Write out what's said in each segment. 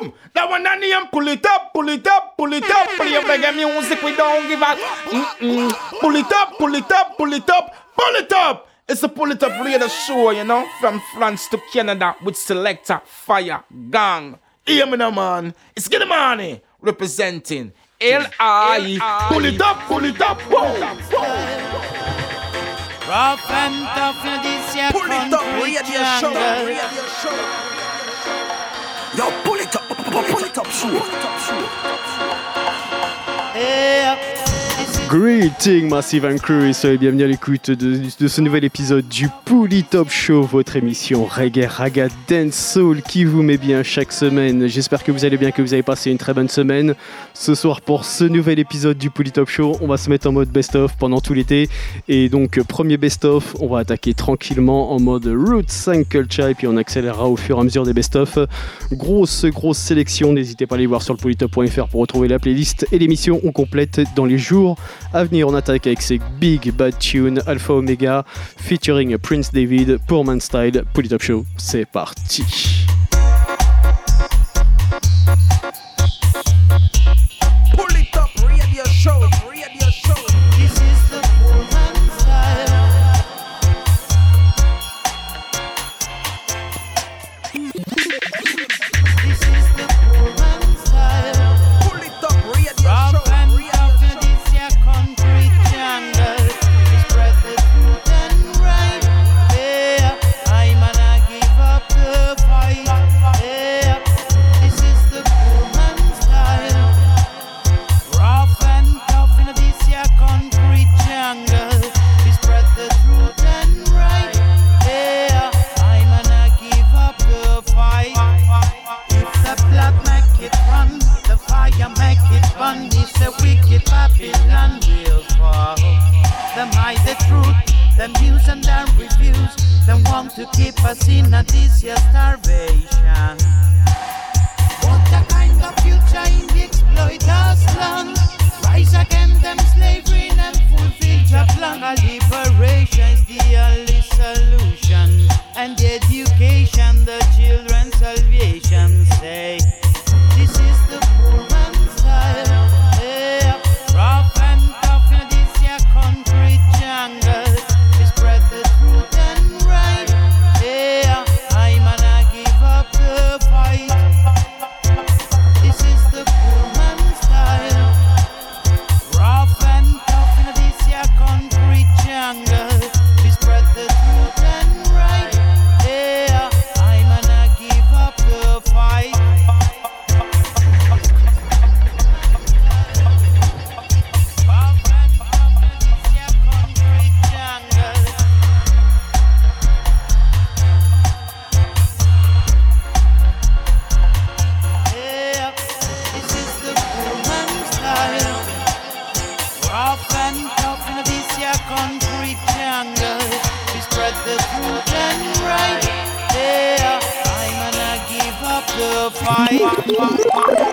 boom. That one that name, pull it up, pull it up, pull it up. Play your reggae music, we don't give a. Mm-mm. Pull it up, pull it up, pull it up, pull it up. It's a pull it up radio show, you know, from France to Canada with selector Fire Gang. Hear me now, man. It's Get Money representing L.I. Pull it up, pull it up, whoa, whoa. Rough and tough, now this year Pull it up, radio show, radio show. Yo, Greeting Massive and Crew soyez bienvenue à l'écoute de, de, ce nouvel épisode du Pouli Top Show, votre émission reggae, raga, dance, soul qui vous met bien chaque semaine. J'espère que vous allez bien, que vous avez passé une très bonne semaine. Ce soir pour ce nouvel épisode du Pouli Top Show, on va se mettre en mode best-of pendant tout l'été. Et donc premier best-of, on va attaquer tranquillement en mode Root 5 Culture et puis on accélérera au fur et à mesure des best-of. Grosse, grosse sélection, n'hésitez pas à aller voir sur le polytop.fr pour retrouver la playlist et l'émission on complète dans les jours à venir, on attaque avec ces big bad tunes Alpha Omega featuring Prince David pour Man Style. Polytop Show, c'est parti. will and will fall. Them hide the truth, them use and them refuse. Them want to keep us in a this starvation. What a kind of future in the us? land? Rise against them slavery and fulfill your plan. A liberation is the only solution, and education the children's salvation. Say. why, why, why.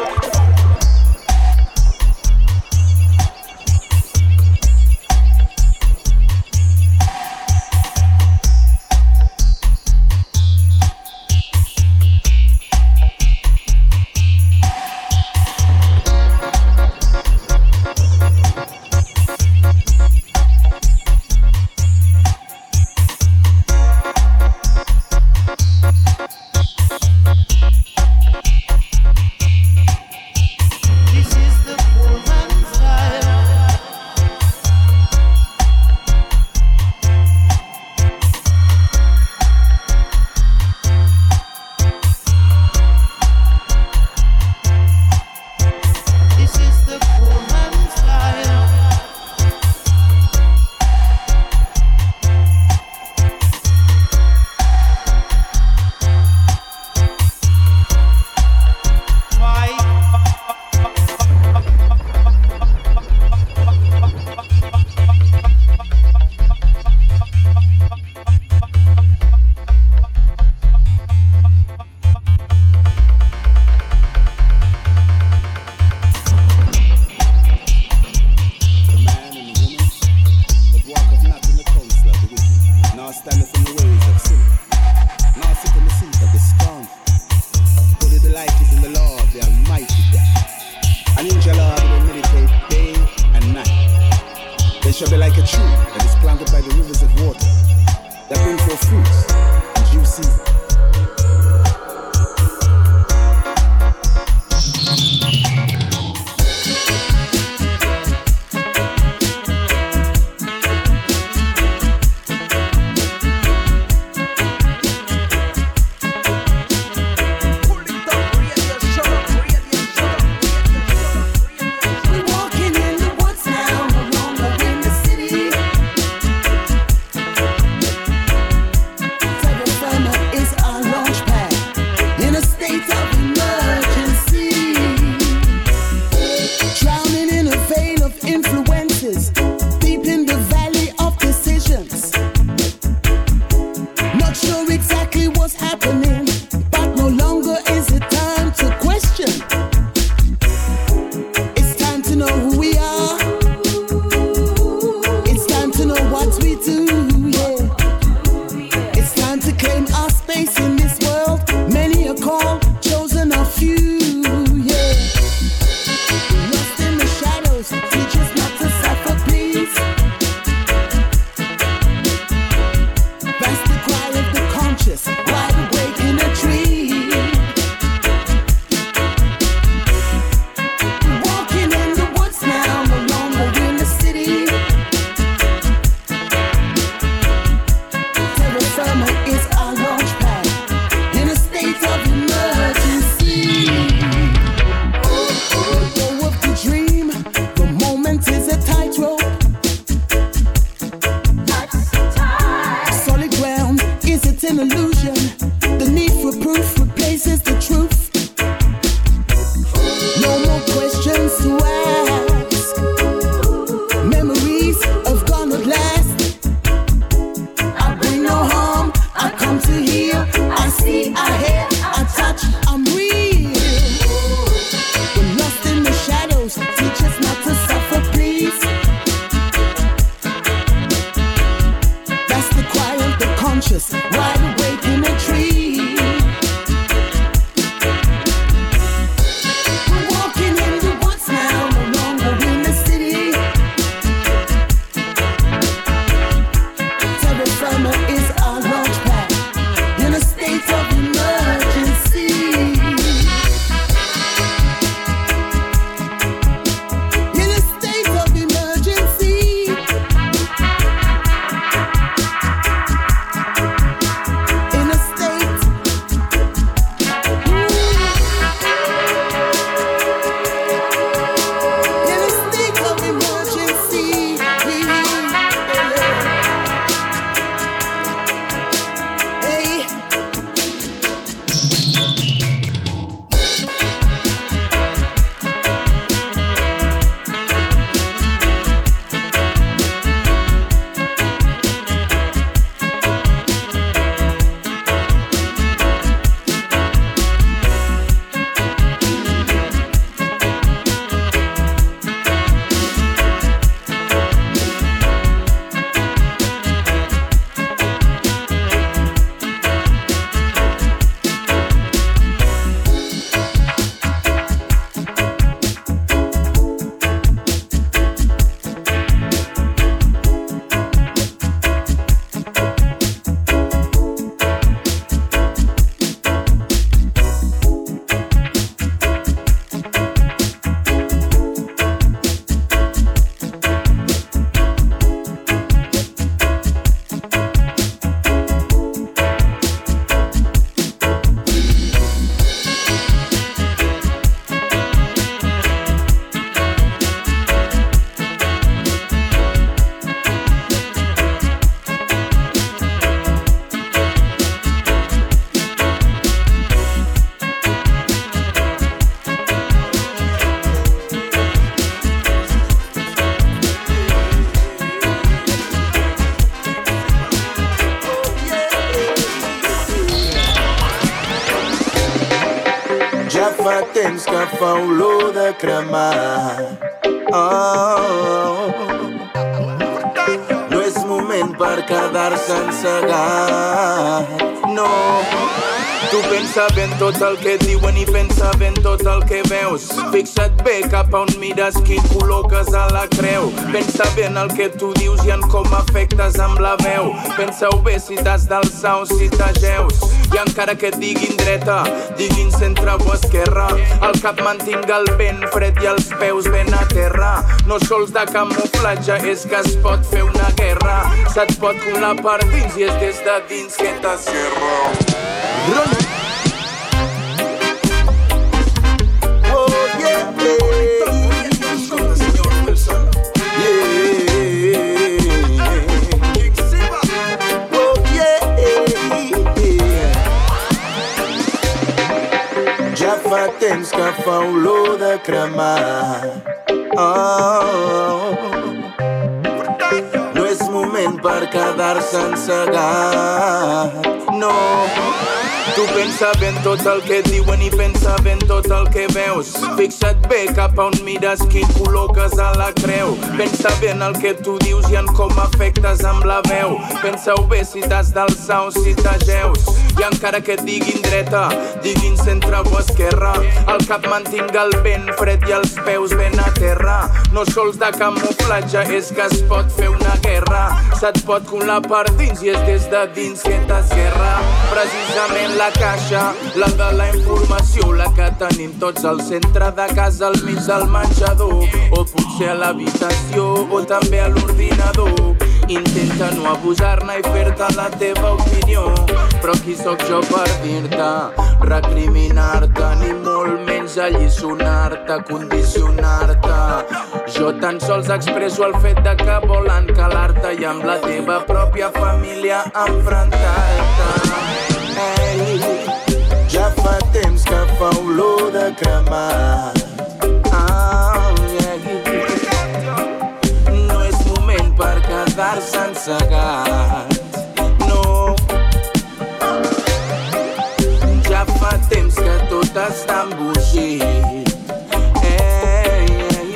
El que diuen i pensa ben tot el que veus. Fixa't bé cap on mires qui col·loques a la creu. Pensa bé en el que tu dius i en com afectes amb la veu. Pensa-ho bé si t'has d'alçar o si t'ageus. I encara que et diguin dreta, diguin centre o esquerra, el cap mantinga el vent fred i els peus ben a terra. No sols de camuflatge és que es pot fer una guerra. Se't pot colar per dins i és des de dins que t'esquerra. Run! Cremar. Oh. No és moment per quedar-se encegat. No. Tu pensa ben tot el que diuen i pensa ben tot el que veus. Fixa't bé cap on mires qui col·loques a la creu. Pensa bé en el que tu dius i en com afectes amb la veu. Pensa-ho bé si t'has d'alçar o si t'ageus. I encara que diguin dreta, diguin centre o esquerra, el cap mantinga el vent fred i els peus ben a terra. No sols de camuflatge és que es pot fer una guerra. Se't pot colar per dins i és des de dins que t'esguerra. Precisament la caixa, la de la informació, la que tenim tots al centre de casa, al mig del menjador, o potser a l'habitació, o també a l'ordinador. Intenta no abusar-ne i fer-te la teva opinió, però qui sóc jo per dir-te, recriminar-te, ni molt menys alliçonar-te, condicionar-te. Jo tan sols expresso el fet de que volen calar-te i amb la teva pròpia família enfrontar-te. Ei, ja fa temps que fa olor de cremar. Encegat. No. Ja fa temps que tot està embogit. Ei, ei.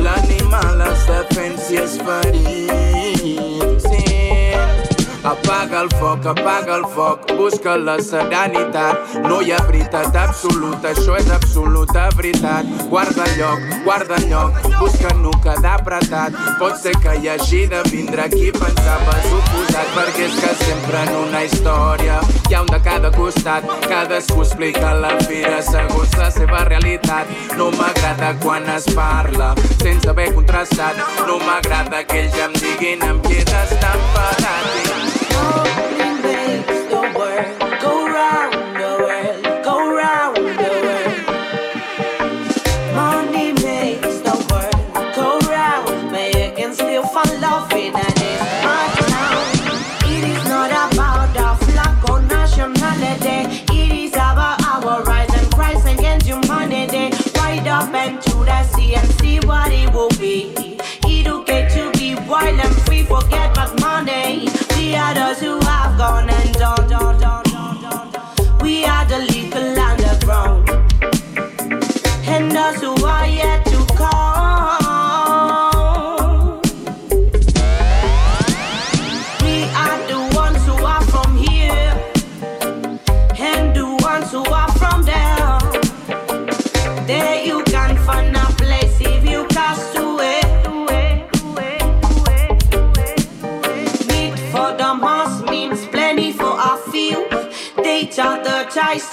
L'animal es defèn si és ferit. Sí. Apaga el foc, apaga el foc, busca la serenitat. No hi ha veritat absoluta, això és absoluta veritat. Guarda lloc, guarda lloc, busca no quedar apretat. Pot ser que hi hagi de vindre qui pensaves oposat, perquè és que sempre en una història hi ha un de cada costat. Cadascú explica la vida segons la seva realitat. No m'agrada quan es parla sense haver contrastat. No m'agrada que ells em diguin amb qui d'estar enfadat. Money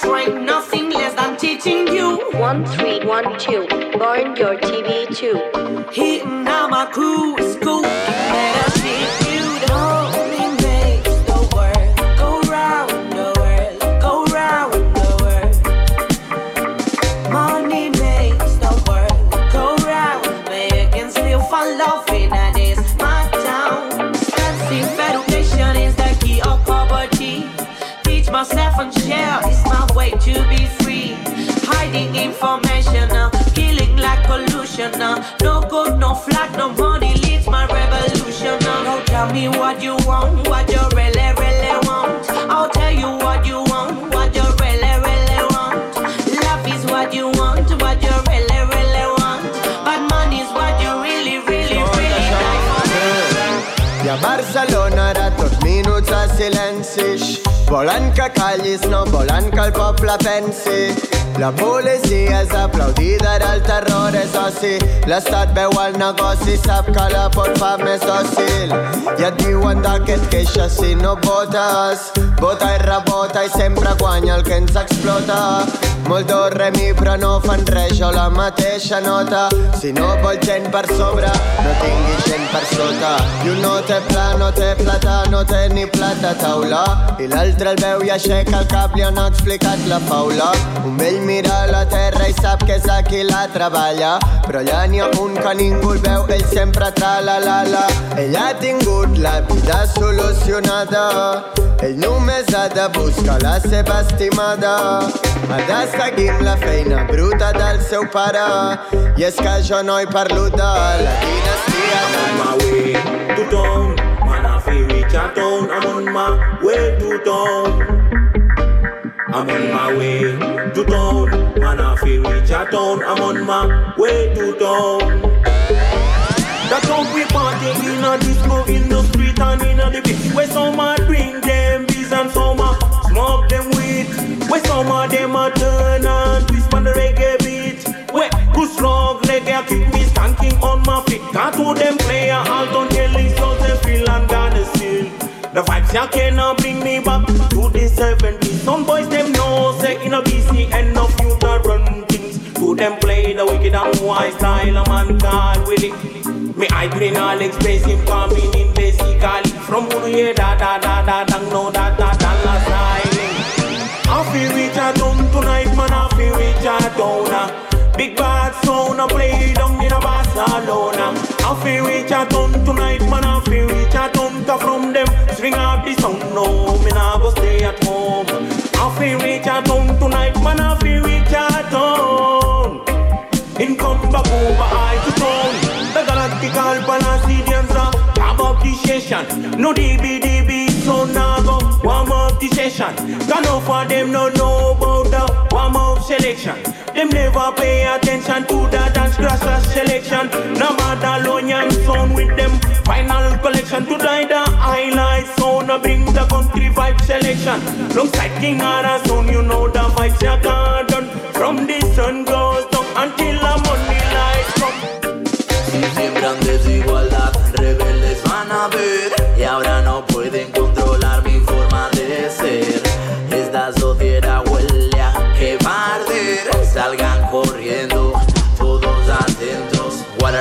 tie nothing less than teaching you. 1312. burn your TV too. Hitting out my crew pollution. Uh, no good, no flag, no money leads my revolution. Uh. Now tell me what you want, what you Volen que callis, no volen que el poble pensi. La policia és aplaudida, ara el terror és oci. L'estat veu el negoci, sap que la pot fa més dòcil. I et diuen de què et queixes si no votes. Vota i rebota i sempre guanya el que ens explota. Molt do remi però no fan res, jo la mateixa nota. Si no vol gent per sobre, no tingui gent per sota. I un no té pla, no té plata, no té ni plata a taula. I l'altre el veu i aixeca el cap, li han explicat la faula. Un vell mira la terra i sap que és aquí la treballa. Però allà n'hi ha un que ningú el veu, ell sempre tra la la la. Ell ha tingut la vida solucionada. Ell només ha de buscar la seva estimada. Ha de la feina bruta del seu pare. I és que jo no hi parlo de la dinastia. I'm on my way to town. Man, I feel reach a town. I'm on my way to town. I'm on my way to town. Man, I feel reach a town. I'm on my way to town. That's how we party in a disco, in the street and in a the beach. Where some a drink them beers and some a smoke them. Where some of them turn and twist on the reggae beat. Where roots rock reggae keep me skanking on my feet. Got to them play a they feel and gotta still. The vibes ya cannot bring me back to the 70s. Some boys them know say in a BC and no future run things. To them play the wicked and wise style a man call with it. Me I green all expensive coming in basically from who yeah da da da da dang no da da. I feel reach a town tonight man I feel reach town. ah. Big bad sound a play down in a Barcelona. I feel reach a town tonight man I feel reach a town Cause from them swing up the sound no me nah go stay at home. I feel reach a town tonight man I feel reach a town. In Kumbakumba, I to town The Galactical Palacidians are Warm up the session No DB, so now go Warm session Can for them no know about the warm up selection. Them never pay attention to the dance grasser selection. No matter Lonian sound with them Final collection to die the highlight sound I bring the country vibe selection. Alongside King Ara sound you know the vibes ya garden From the sun goes down until the money lights come. Si siembran desigualdad,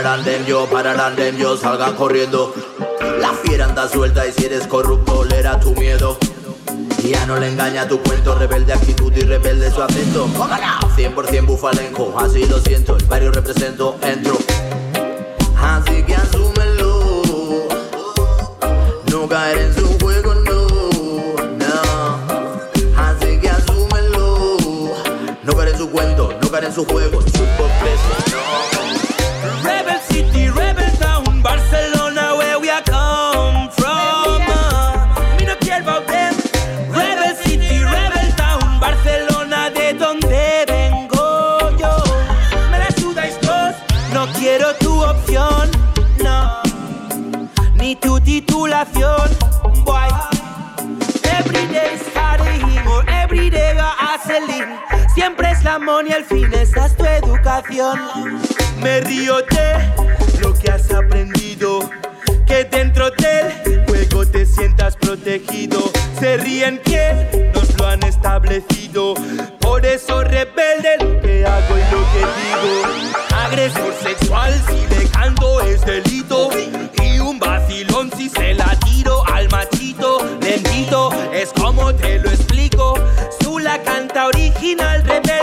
Guardarán de yo, pararán de yo, salgan corriendo. La fiera anda suelta y si eres corrupto, le tu miedo. Ya no le engaña tu cuento, rebelde actitud y rebelde su acento. ¿Cómo no? 100% bufalenco, así lo siento, el barrio represento, entro. Así que asúmelo, no caer en su juego, no, no. Así que asúmelo, no caer en su cuento, no caer en su juego, su complejo, no. Fin tu educación. Me río de lo que has aprendido. Que dentro del juego te sientas protegido. Se ríen que nos lo han establecido. Por eso rebelde lo que hago y lo que digo. Agresor sexual si le canto es delito. Y un vacilón si se la tiro al machito. Lentito es como te lo explico. Zula canta original, rebelde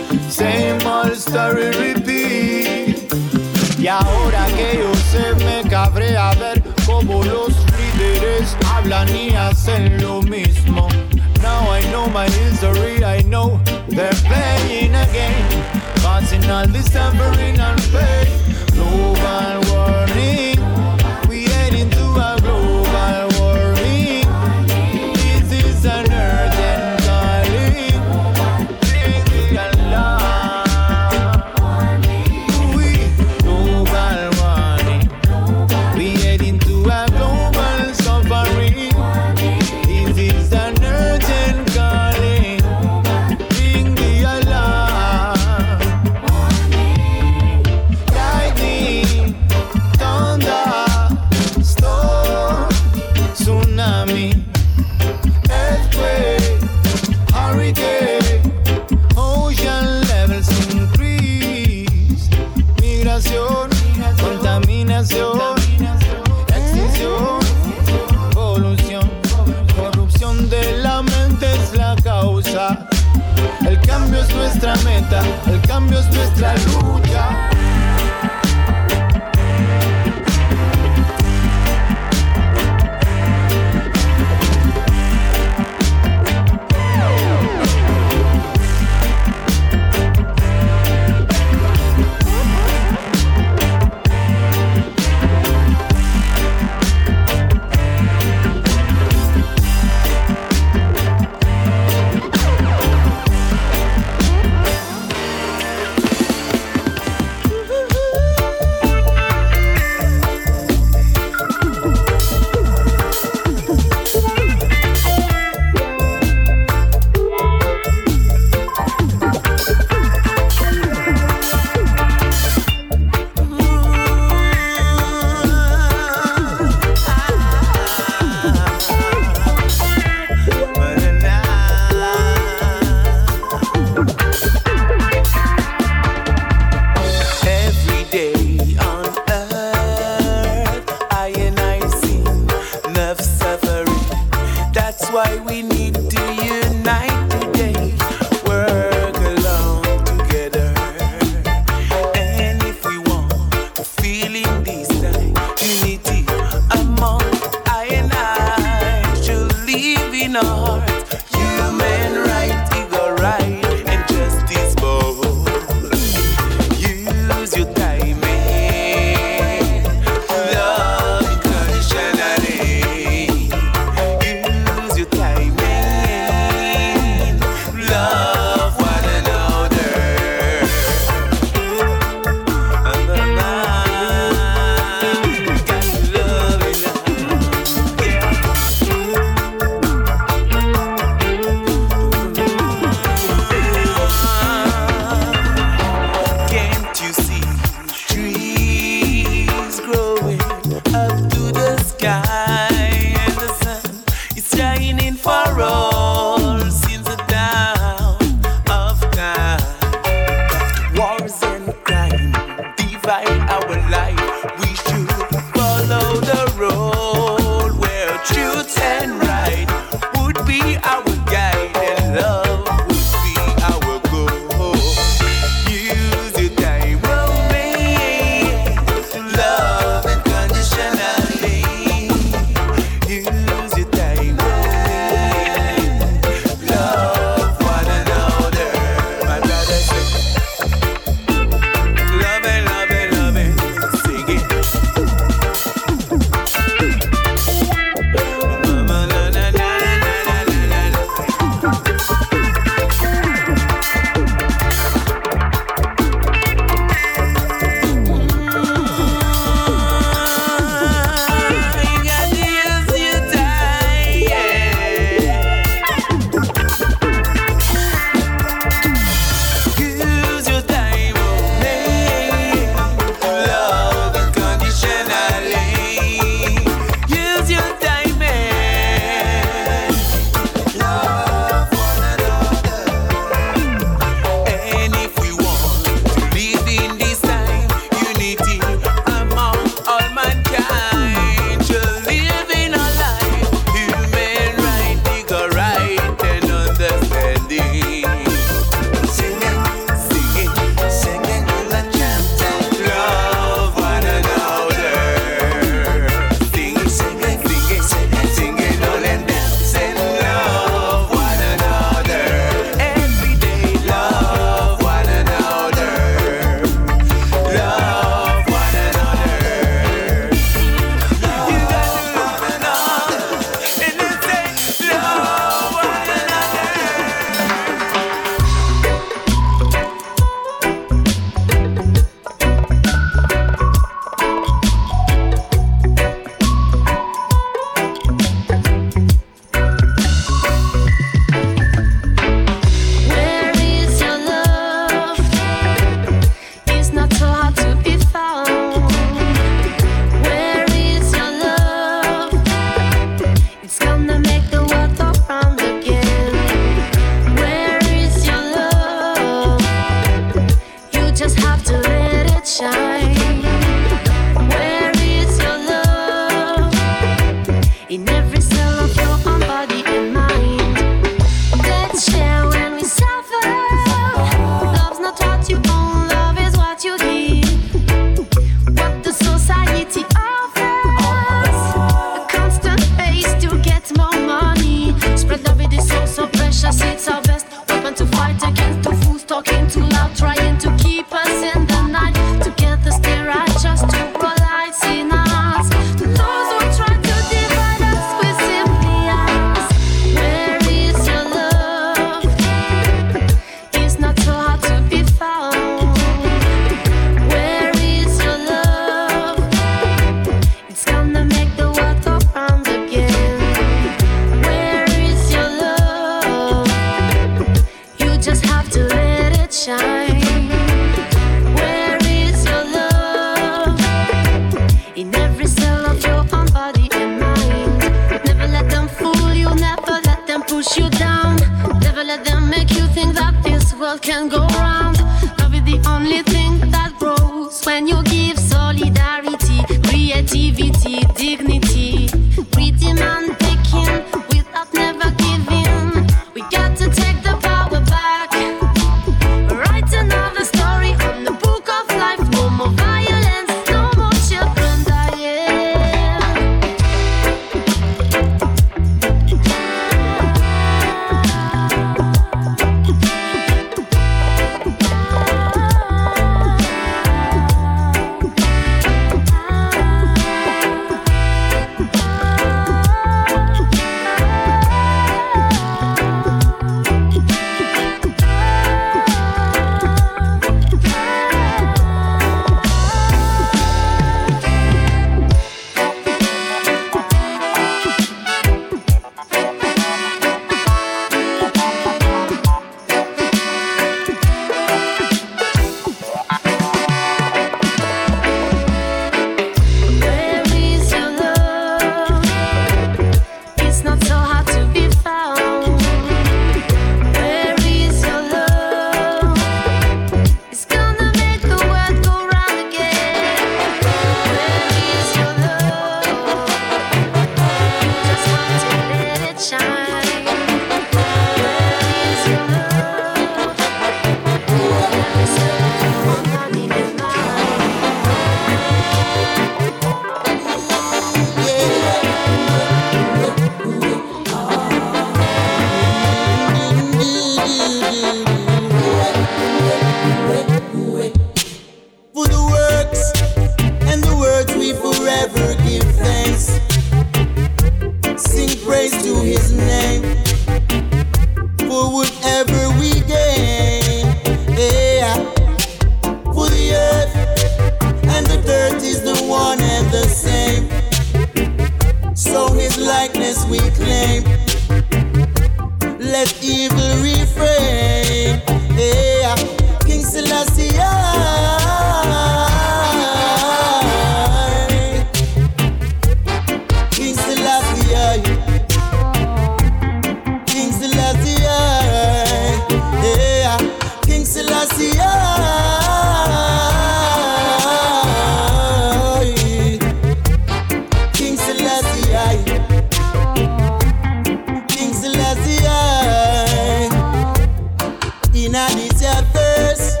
in a first.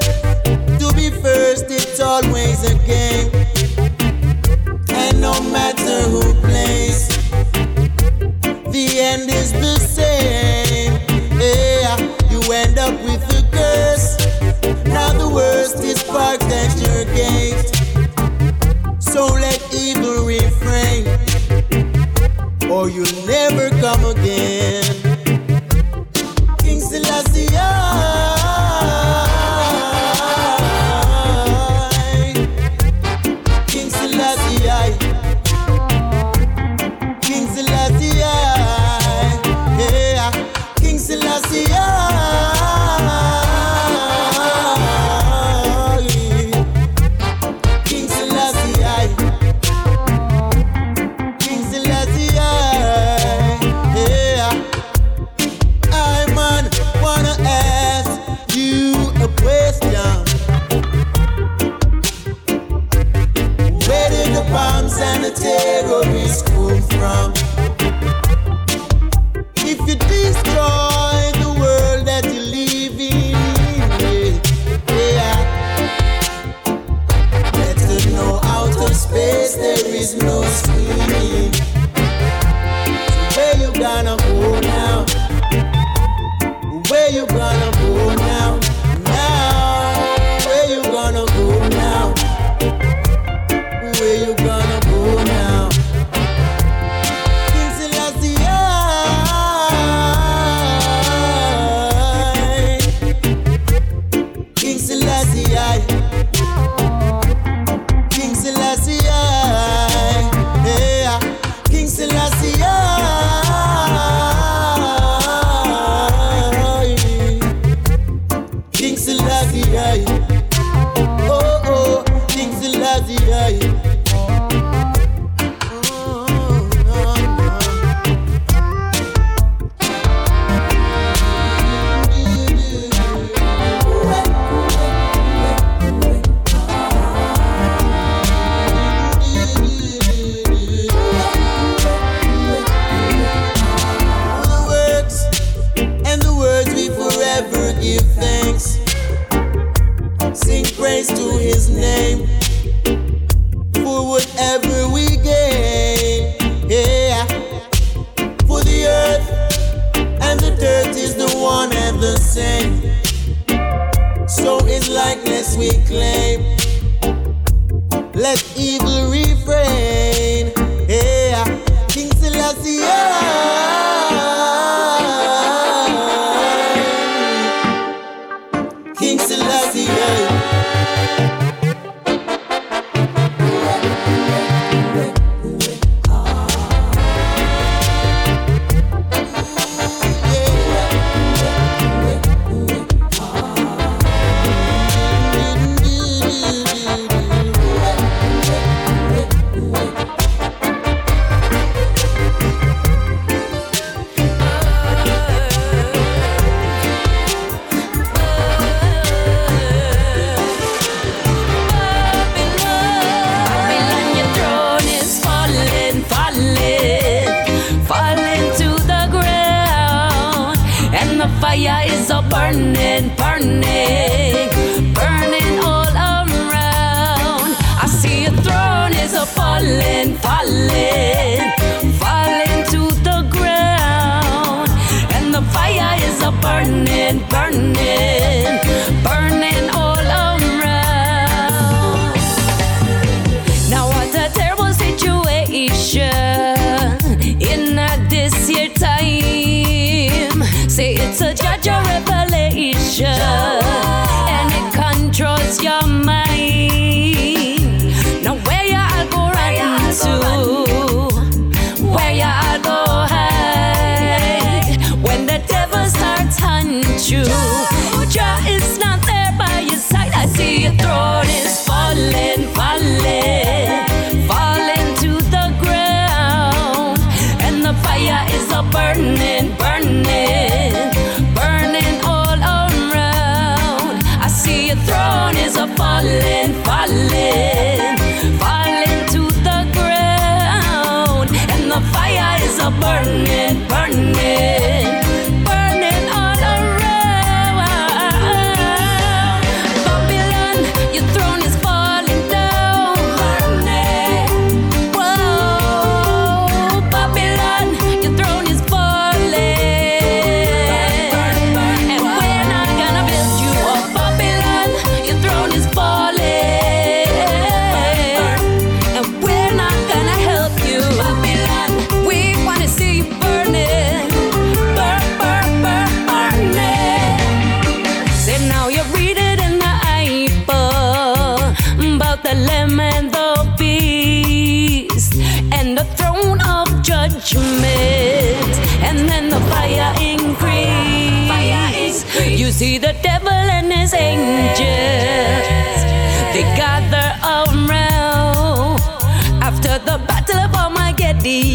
To be first, it's always a game. And no matter who plays, the end is the same. Yeah, you end up with a curse. Now the worst is parked at your gate. So let evil refrain, or you'll never come again. is a falling, falling, falling to the ground. And the fire is a burning, burning, burning all around. Now, what a terrible situation in this year time. Say it's a judge revelation.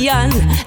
Armageddon,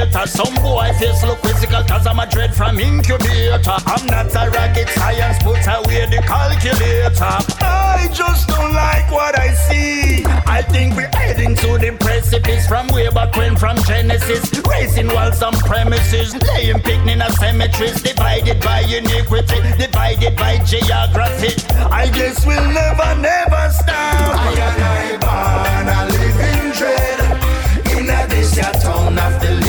later. Some boy face look quizzical cause I'm a dread from incubator. I'm not a rocket science, put away the calculator. I just don't like what I see. I think we're heading to the precipice from way back when from Genesis. racing walls on premises, laying picnic in cemeteries, divided by iniquity, divided by geography. I guess we'll never, never stop. I and I born a living dread in a this town of the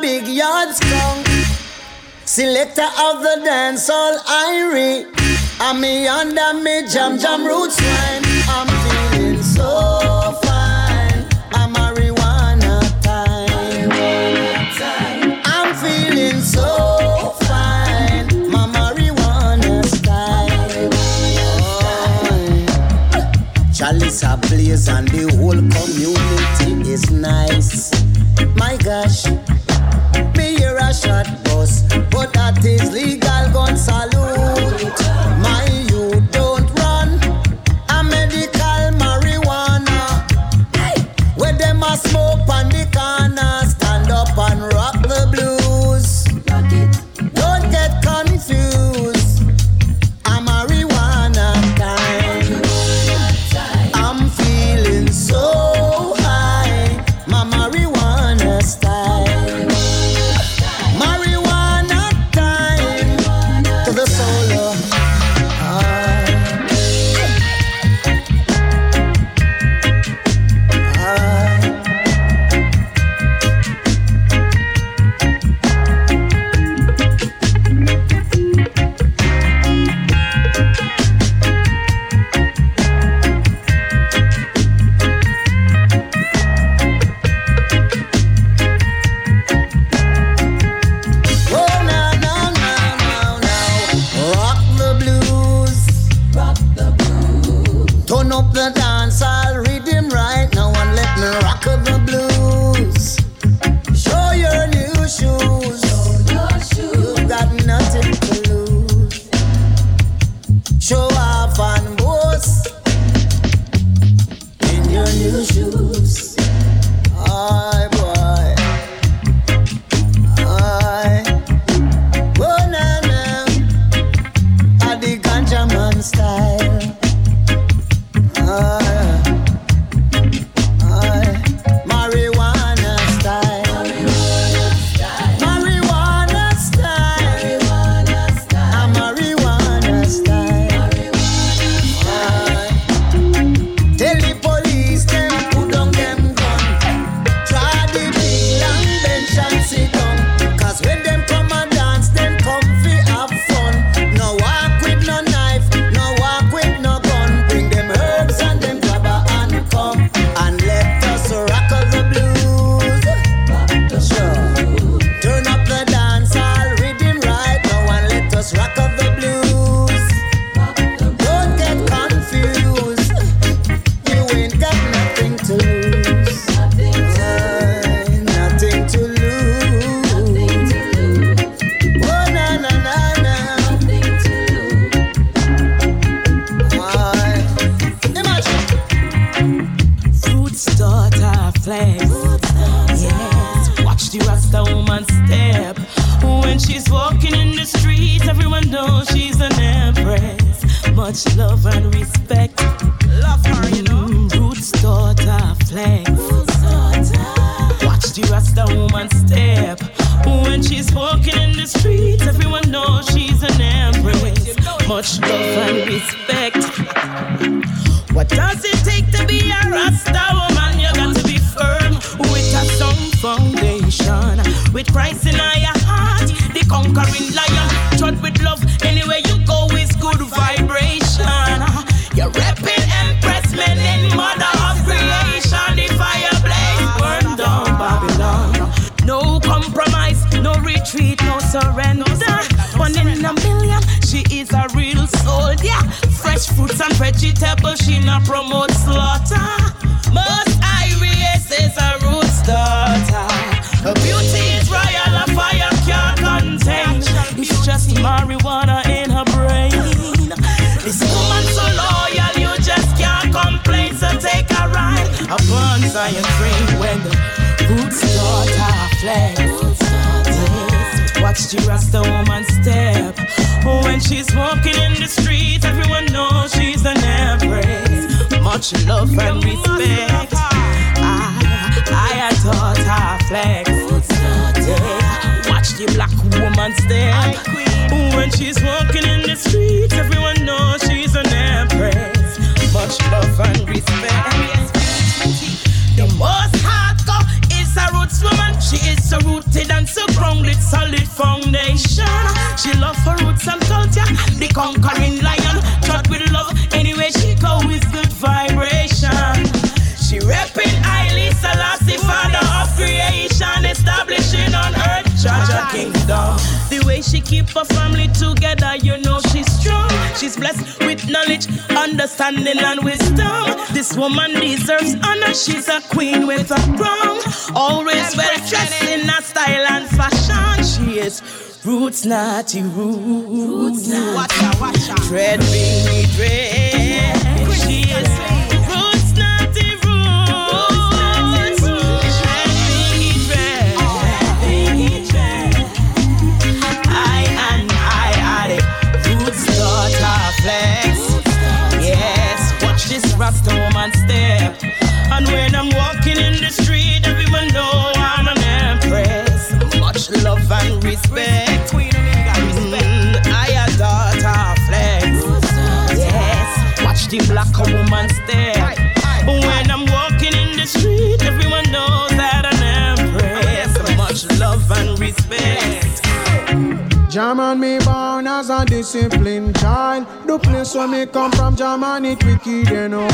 big yard strong. Selector of the dance all Irie. And me under me jam jam roots line. I'm feeling so fine. I'm marijuana time. I'm feeling so fine. My marijuana style. Oh. Chalice blaze and the whole community is nice. My gosh shot bus. But that is legal gun salute. Much love and respect. Love her, you know. Mm-hmm. Roots daughter flex. Watch the Rasta woman step. When she's walking in the streets, everyone knows she's an empress. Much love and respect. What does it take to be a Rasta woman? You got to be firm with a sound foundation. With Christ in your heart, the conquering lion. Trot with love, retreat, no surrender. One in a million, she is a real soldier. Fresh fruits and vegetables, she not promote slaughter. Most Iris is a root daughter. Her beauty is royal, a fire can't contain. It's just marijuana in her brain. This woman so loyal, you just can't complain. So take a ride upon Zion train when the roots daughter flex. Watch the Rasta woman step. When she's walking in the streets, everyone knows she's an empress. Much love and respect. I, I taught her flex. Yeah. Watch the black woman step. When she's walking in the streets, everyone knows she's an empress. Much love and respect. The most is a roots woman. She is so rooted and so grounded, solid foundation. She love her roots and culture. The conquering lion, trot with love. anyway she go with good vibration. She repping Haile Selassie, father of creation, establishing on earth Jaja kingdom. The way she keep her family together, you know she's. She's blessed with knowledge, understanding, and wisdom. This woman deserves honor. She's a queen with a crown. Always well dressed in a style and fashion. She is roots, naughty roots. Watch out, watch out. Dread, baby, dread. She is Rasta woman step. And when I'm walking in the street, everyone know I'm an empress. Much love and respect. Mm, I a daughter flex. Yes, watch the black woman step. When I'm walking in the street, everyone knows that an empress. Much love and respect. German me born as a disciplined child. The place where me come from, German it wicked you know.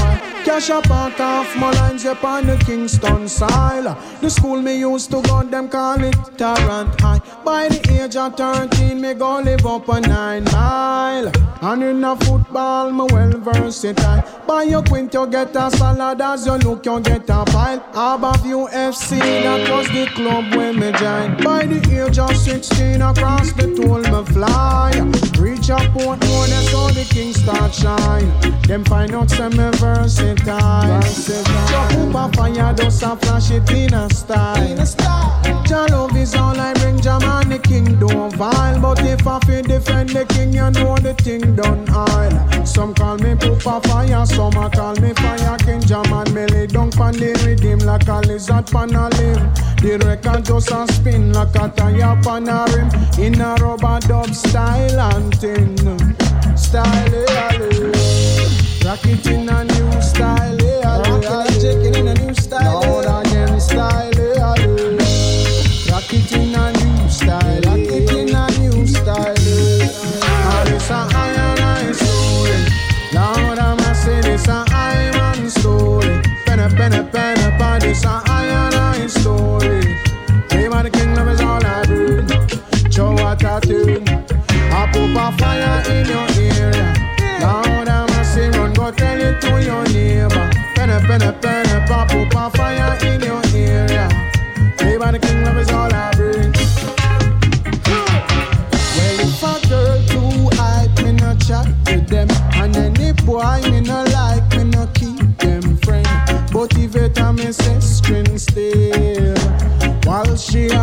Cash up and off my lines upon the Kingston side. The school me used to go, them call it Tarrant High. By the age of 13, me go live up a nine mile. And in a football, me well versatile. By your quint, you get a salad. As you look, you get a pile. Above UFC, that was the club where me joined. By the age of 16, across the toll me fly. Reach a port road, that's how the king start shine. Them find out some me versatile. Drop up a fire, just a flash it in a style. Jah love is all I bring, Jah man the king don't vile. But if I feel defend the king, you know the thing done aisle. Some call me Poopa Fire, some a call me Fire King. Jah man me lay down pan the rhythm like a lizard pan a limb. The record just a spin like a tire pan a rim. In a rubber dub style and thing. Style, yeah, yeah. Rock it in a new style, yeah, yeah. Chicken in a new style, pan, a story. Man, the kingdom is all I bring. Show what I do. I put a fire in your area. I'm a say run, go tell it to your neighbor. Penna, penna, penna, pop up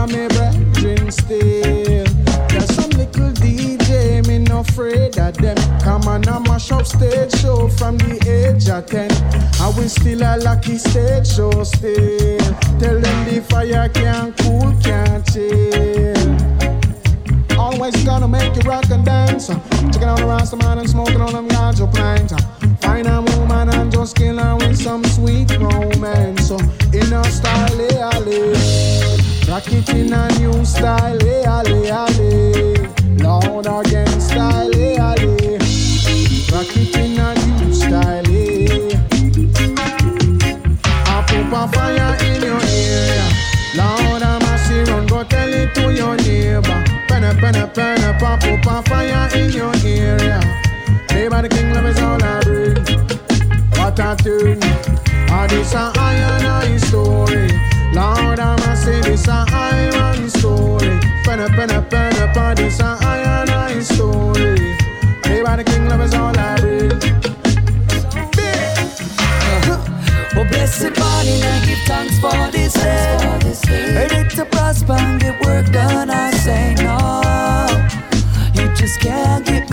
while she a me brethren still. There's some little DJ, me no afraid of them. Come on, I mash up stage show from the age of 10. And we still a lucky stage show still. Tell them the fire can't cool, can't chill. Always gonna make you rock and dance. Checking on the Rasta man and smoking on them ganja plant. Find a woman and just kill her with some sweet romance. So in a style, eh, ale. Rock it in a new style, eh, ale, ale. Loud again style, eh, ale. Rock it in a new style, eh. I put a fire in your area. Loud and massive, run go tell it to your neighbor. Pen up, pen up, pen up, pop a fire in your area. Play by the king, love is all I bring. What a tune. Ah, this a iron story. Lord, I'ma say this a iron story. Pen up, pen up, pen up, this a iron eye story. Play by the king, love is all I bring. Oh, blessed morning, I give thanks for this day. Ready to prosper and get work done, I say no. You just can't get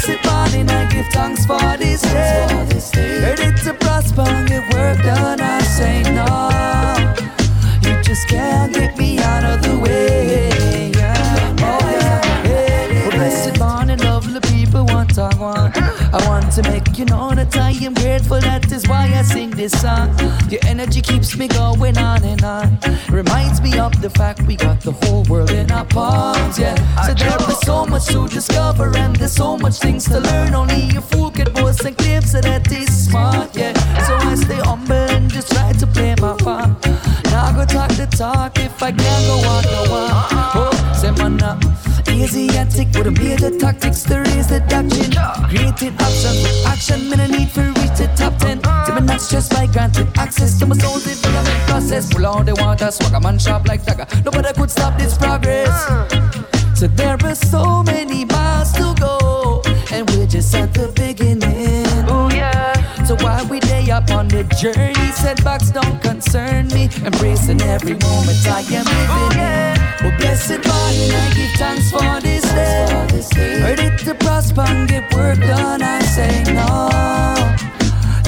blessed morning, I give thanks for this day. Ready to prosper and get work done, I say no. You just can't get me out of the way. Yeah. Oh, yeah. Oh, blessed morning, lovely people, what I want. I want to make you know that I am grateful. That is why I sing this song. Your energy keeps me going on and on. Reminds me of the fact we got the whole world in our palms. Yeah. So there is so much to discover and there's so much things to learn. Only a fool can boast and claim so that is smart. Yeah. So I stay humble and just try to play my part. Now go talk the talk if I can't go walk go walk. Uh-uh. Oh, say man up. Asiatic with a major tactics to raise the doctrine. Creating options with action, me no need for reach the top ten. To me not stressed by granted access to my soul development process. Pull out the water, swag a man sharp like dagger. Nobody could stop this progress. So there are so many miles to go, and we're just at the beginning. Oh yeah. So why we day up on the journey, setbacks don't concern me. Embracing every moment I am living in. Oh blessed morning, I give thanks for this day. Ready to prosper and get work done, I say no.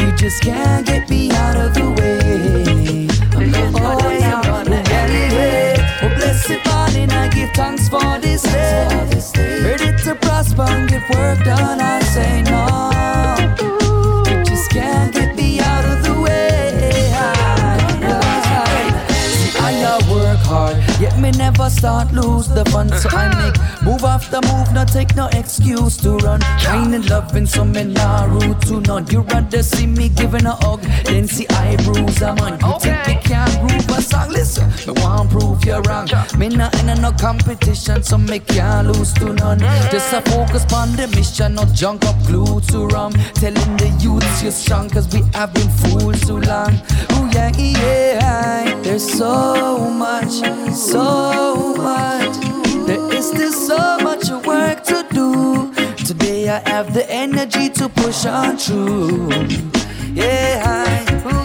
You just can't get me out of the way. I'm oh, yeah, oh, yeah. Oh blessed morning, I give thanks for this day. Ready to prosper and get work done, I never start lose the fun. So I uh-huh. make move after move, not take no excuse to run. Kind and loving, so me nah rude to none. You rather see me giving a hug than see I bruise a man. You think me can't groove a song? Listen, me want prove you're wrong. Me not in a no competition, so me can't lose to none. Mm-hmm. Just a focus on the mission, not junk up glue to rum. Telling the youths you're strong, cause we have been fooled too long. Oh yeah, yeah. There's so much, so much. There is still so much work to do. Today I have the energy to push on through. Yeah, I,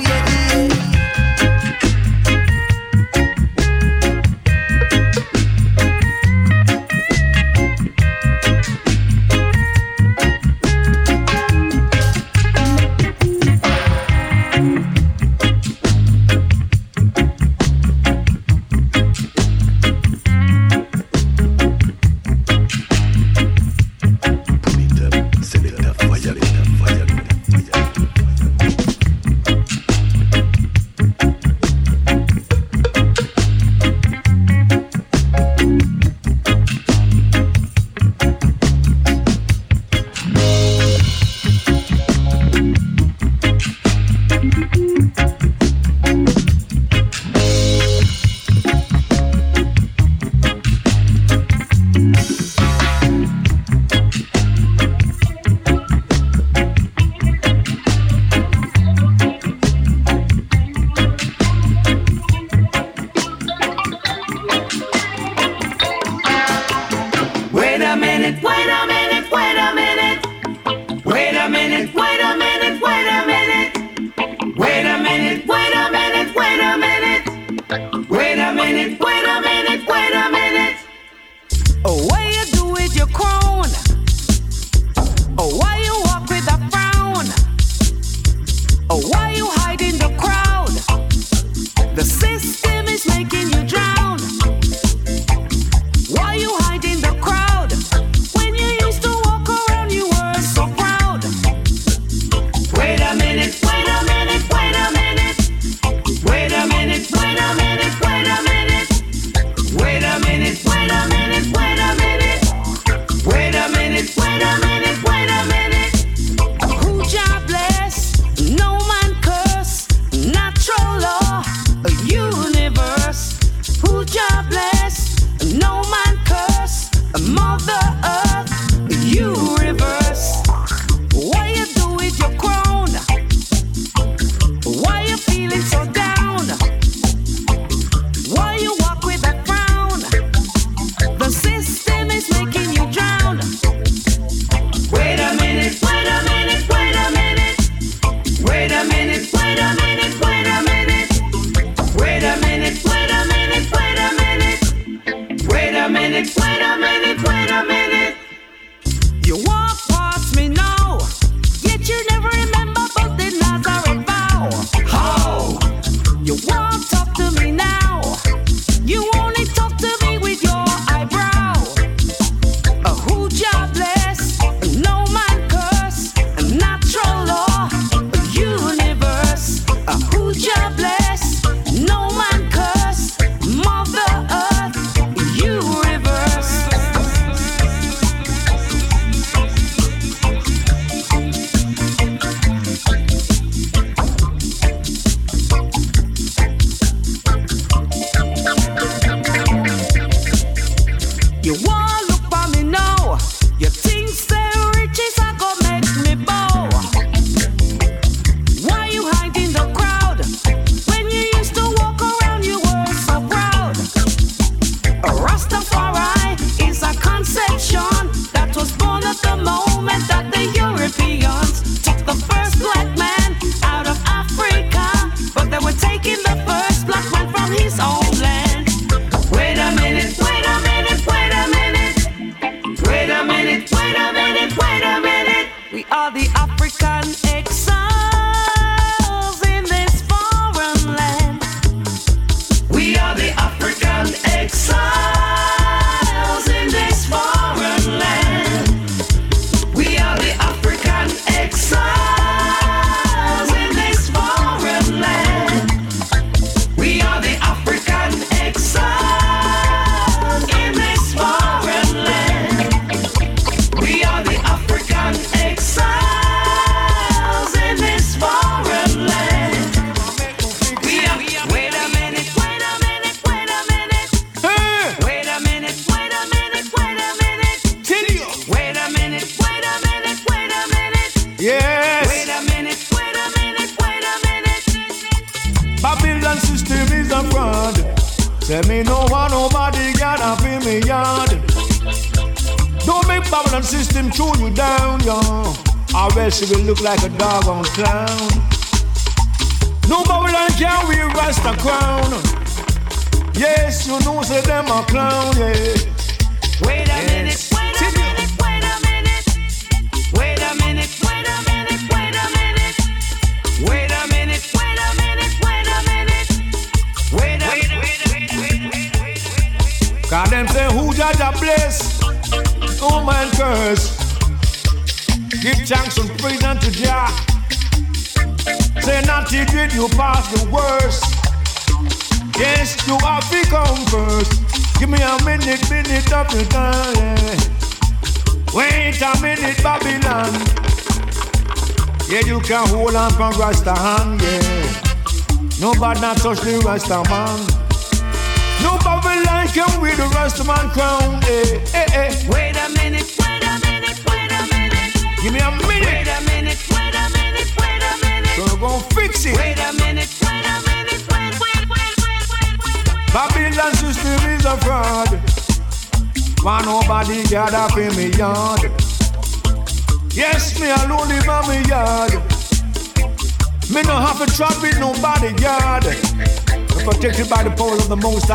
touch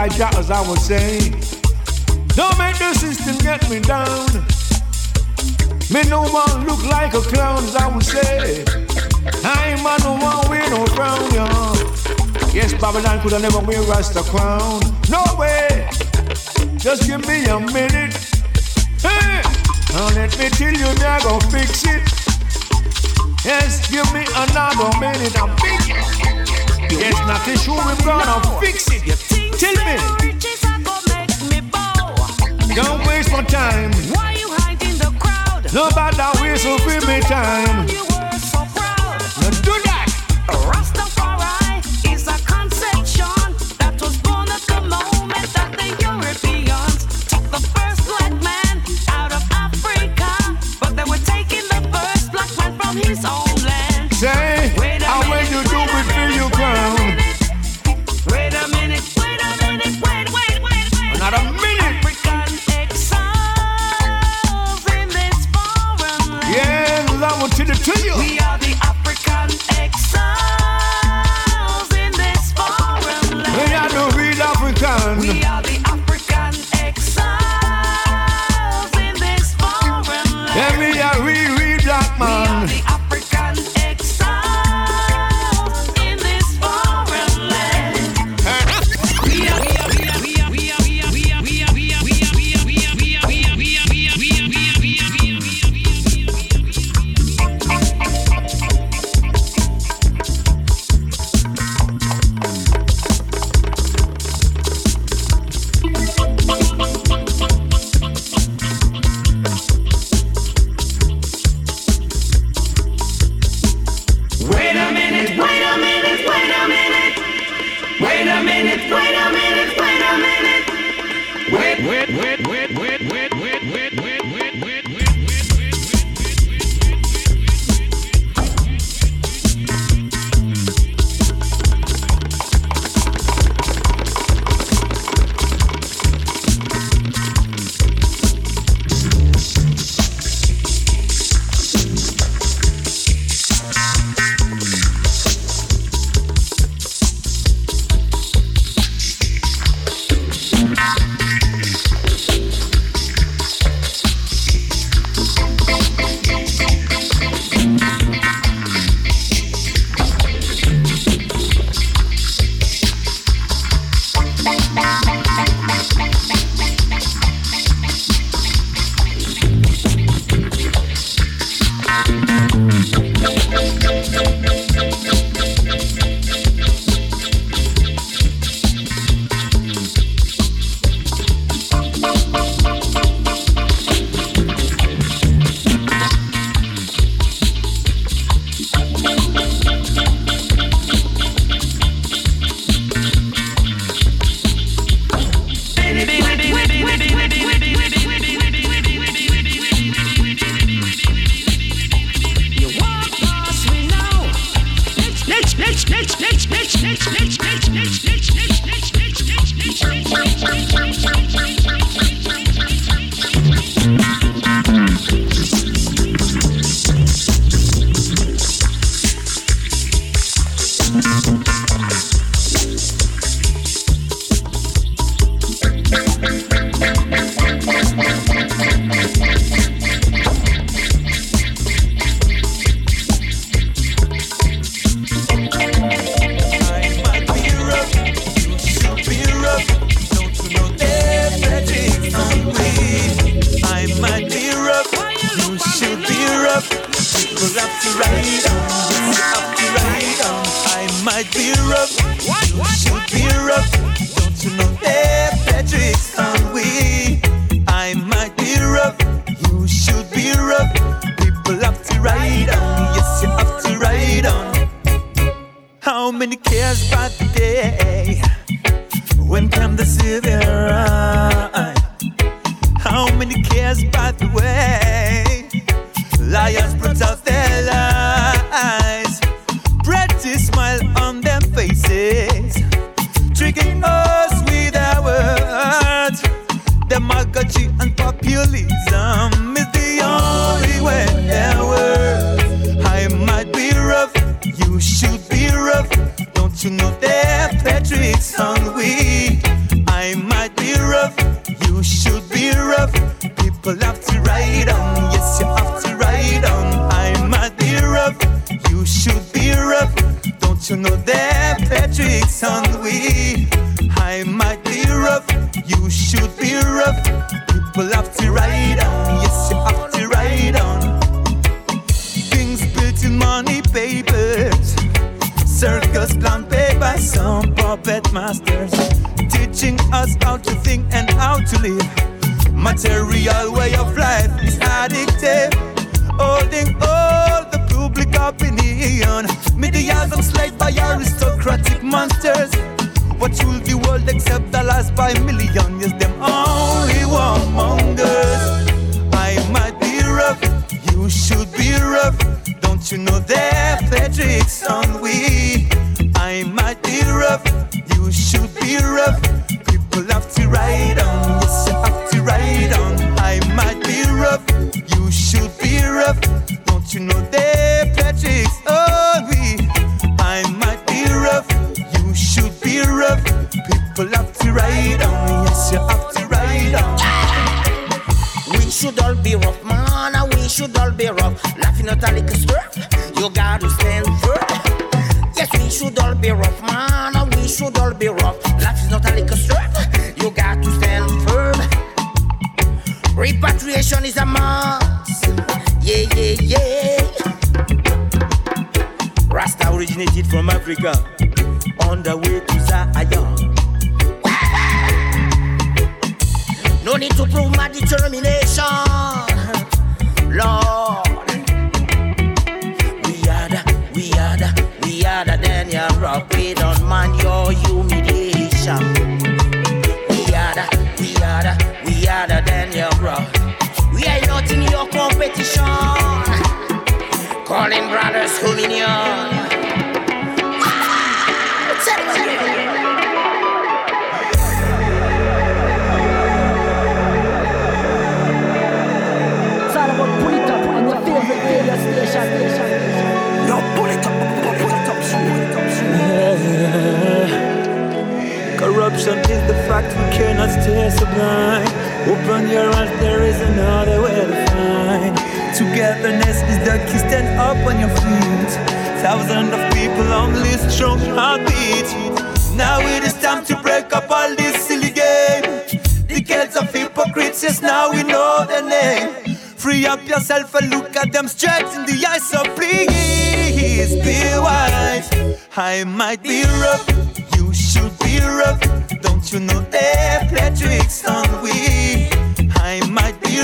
like that as I was saying. Don't make the system get me down. Me no one look like a clown as I would say. I ain't man no one with no crown. Yes, Babylon could have never wear Rasta crown. No way. Just give me a minute. Hey, now let me tell you, they're gonna fix it. Yes, give me another minute. I'm fixing. Yes, nothing sure we're gonna fix it. Tell me. Don't waste my time. Why you hiding the crowd? Nobody waste of me time.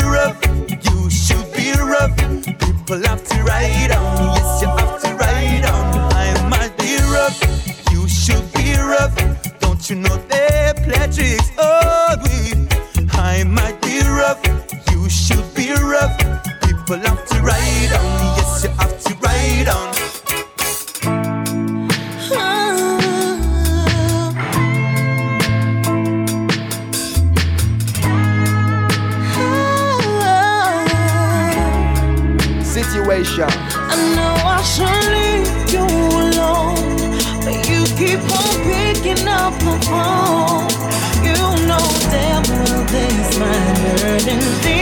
rough, you should be rough. People have to ride on, yes, you have to ride on. I might be rough, you should be rough. Don't you know they play tricks on we? I might be rough, you should be rough. People have won't. You know damn well this my burden.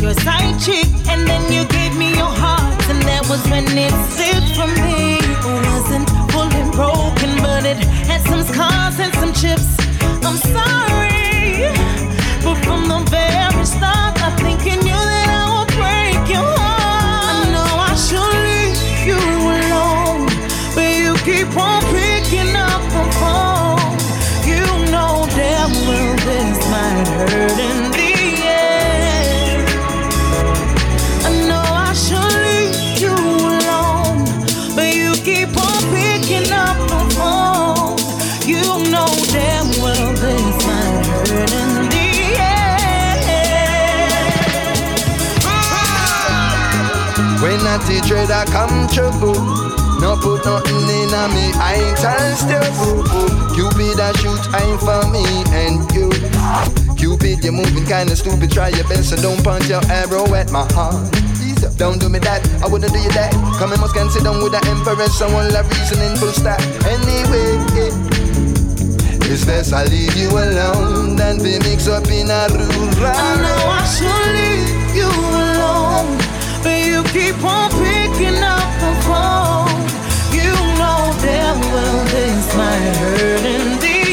your side chick, and then you gave me your heart, and that was when it slipped from me. It wasn't full and broken, but it had some scars and some chips. I'm sorry, but from the very start, I think you knew that I would break your heart. I know I should leave you alone, but you keep on picking up the phone. You know damn well this might hurt. see dread I come trouble. No put nothing in me, I ain't unstable. Cupid I shoot aim for me and you. Cupid, you're moving kinda stupid. Try your best so don't punch your arrow at my heart. Don't do me that, I wouldn't do you that. Come in, must can sit down with the emperor, Someone love reasoning full stop. Anyway, yeah. it's best I leave you alone than be mixed up in a room. I know I should leave you alone keep on picking up the phone. You know damn well this might hurt indeed.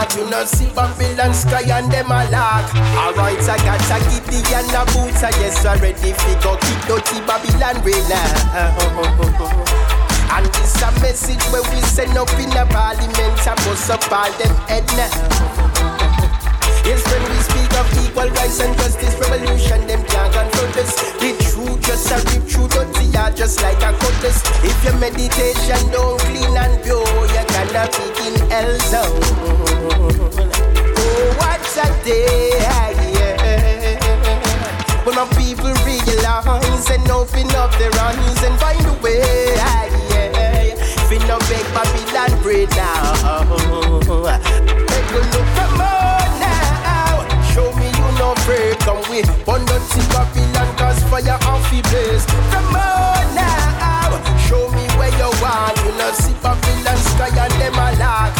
You want. You know see Babylon sky and them a lock. Alright, I got a giddy and a boots. I yes, I ready fi go kick dirty Babylon now. And this a message where we send up in a parliament and bust up all them head now. Yes, when we speak of equal rights and justice, revolution, them can't confront us. The truth just a rip through dirty heart just like a cutlass. If your meditation don't clean and pure, you're gonna be in hell zone. Oh, what a day, yeah. When my people realize and open up their eyes and find a way, yeah. Fin no beg Babylon bread now. Make a look on now. Show me you no afraid. Come with Burn down see Babylon cause fire off the blaze. On now. Show me where you want. You know see Babylon sky and them a lock.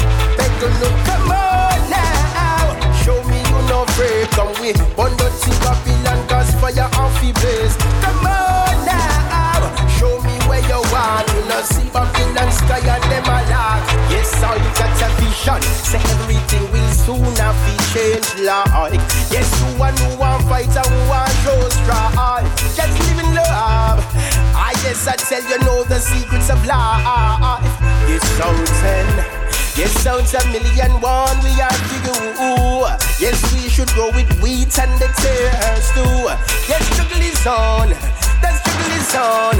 Make look come on now. Show me you no afraid. Come with Burn see Babylon cause fire off the blaze. Come on now. Show me where you want. You know see Babylon sky and them a lock. Yes, you got a vision. Say everything will soon have to change like. Yes, you want who want fight and who want show strong. Just live in love. I yes, I tell you know the secrets of life. Yes, something. Yes, sounds a million one we are to you. Yes, we should go with wheat and the tears too. Yes, struggle is on. The struggle is on.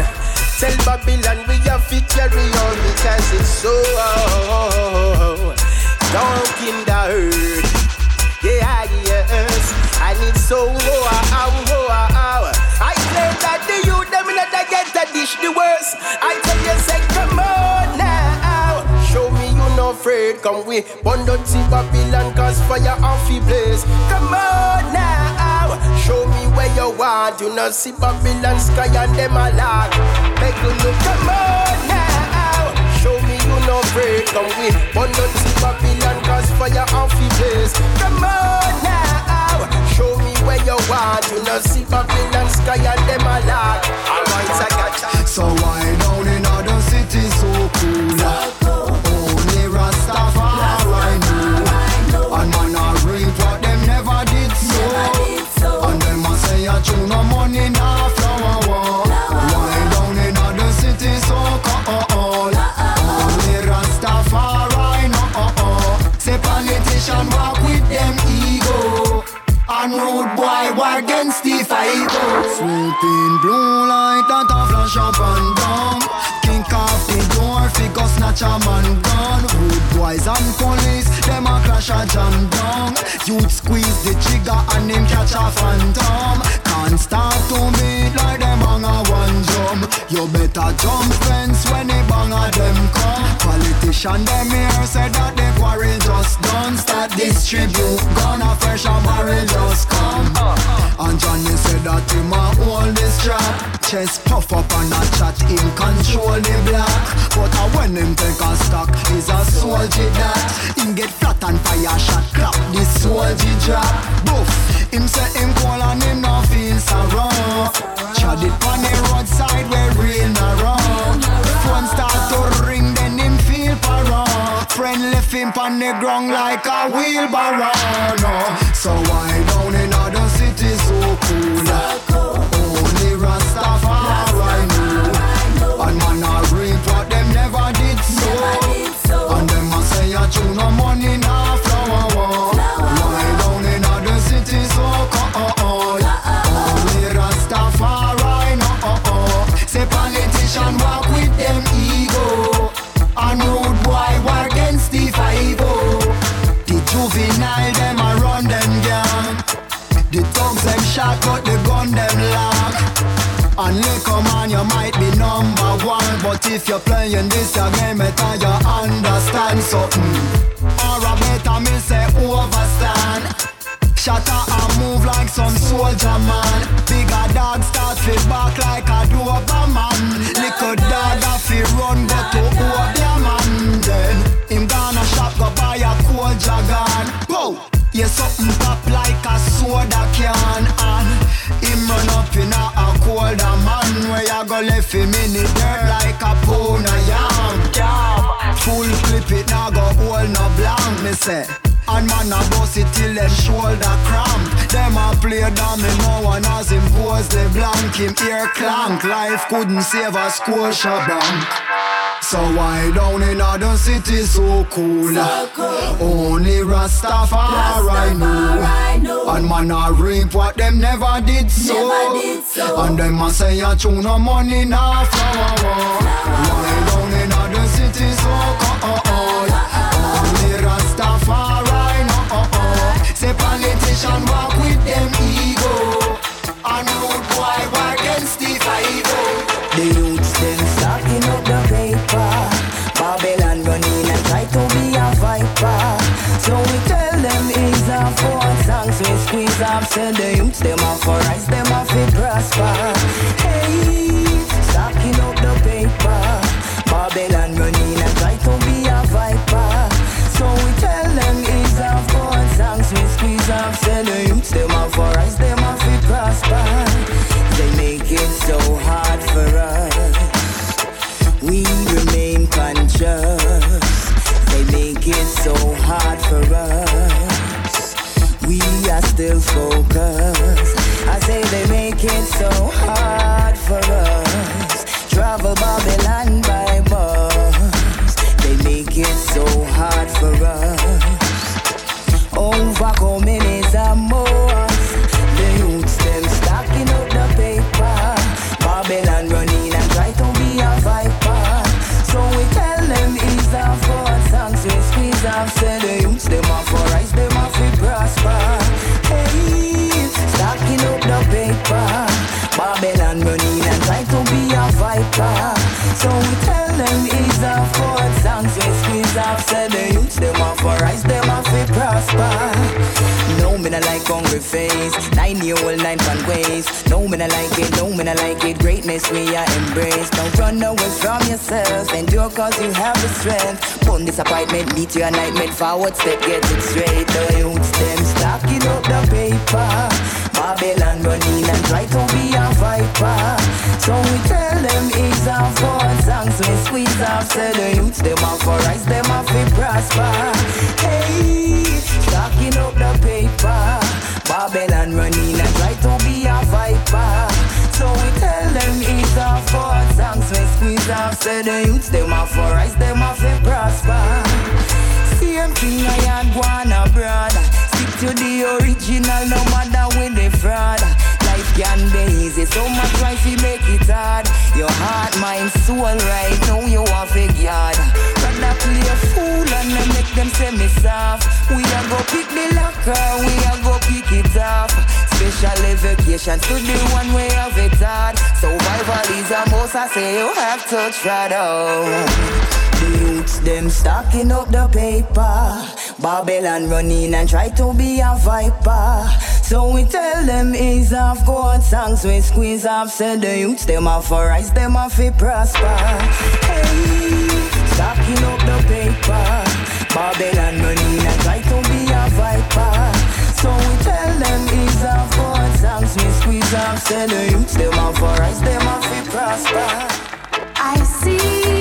Tell Babylon we have to carry on because it's so dark in the earth. Yeah, yes, and it's so oh, oh, oh, oh. I claim that the youth them in the get the dish the worst. I tell you, say, come on no afraid. Come we burn down see Babylon cause fire off the blaze. Come on now. Show me where you want. You know see Babylon sky and them a lock. Make you look. Come on now. Show me you no afraid. Come we burn down see Babylon cause fire off the blaze. Come on now. Show me where you want. You know see Babylon sky and them a lock. Alright, I got ya. So why down in other politician walk with them ego. And rude boy war against the fight. Swooping blue light that a flash up and down. Kink off the door, figure snatch a man gun Rude boys and police, them a crash a jam down. Youth squeeze the trigger and him catch a phantom. Can't start to beat like them hang a one drum. You better jump fence when the bang a them come. Politician them here say that the quarrel just done. Start distribute gun a fresh a barrel just come. And Johnny said that him a hold this strap. Chest puff up and a chat him control the block. But a when him take a stock is a soldier that. Him get flat and fire shot. Clap the soldier drop. Boof. Him say him cold and him no feel so rough Chad it on the roadside where real narrow. Phone start to ring then him feel para. Friend left him on the ground like a wheelbarrow. No. So why if you're playing this a game better you understand something. Or a better me say overstand. Shatter and move like some soldier man. Bigger dog start fi back like a Doberman. Little dog a fi run go to Obeah man. Then him gonna shop go buy a cold dragon. Whoa, yeah something pop like a soda can. And him run up in a, a colder man. Where you go left him in the say. And man a bust it till them shoulder cramp Them a play domino and as him pose the blank Him ear clank Life couldn't save a squasher bank so why down in other city so cool? So cool. Only Rastafari know. And man a reap what them never did so. Never did so. And them a say a tune no money now flower. Why down in other city so cool? Politician walk with them ego. And rude boy work against the five. The youths them stocking up the paper. Babylon running and try to be a viper. So we tell them is a four songs we squeeze up. Say the youths them off for rise, them off it prosper. Still focused. For rise, them off we prosper. No, me not like hungry face. Nine year old, nine fun ways. No, me not like it. No, me not like it. Greatness we are embrace. Don't run away from yourself. Endure cause you have the strength. Put disappointment, meet your nightmare. Forward step, get it straight. The youths them stacking up the paper. Babylon running and try to be a viper. So we tell them is a four songs we squeeze off. Say the youths them off for rise, them off we prosper. Hey, stacking up the paper. Babylon running and try to be a viper. So we tell them it's a four songs we squeeze off. Say the youths them off for rise, them off we prosper. Same thing I had one abroad. To the original, no matter with the fraud. Life can be easy, so much life you make it hard. Your heart, mind, soul, right now you are fake yard. Rather play a fool and then make them say me soft. We a go pick the locker, we a go pick it off. Special vacations to the one way of it hard. Survival is a most I say you have to try though. The youths them stacking up the paper. Babylon running and try to be a viper. So we tell them is off God songs we squeeze off. Said the youths them off for rise, them off fi prosper. Hey, stacking up the paper. Babylon running and try to be a viper. So we tell them is off God songs we squeeze off. Said the youths them off for rise, them off fi prosper. I see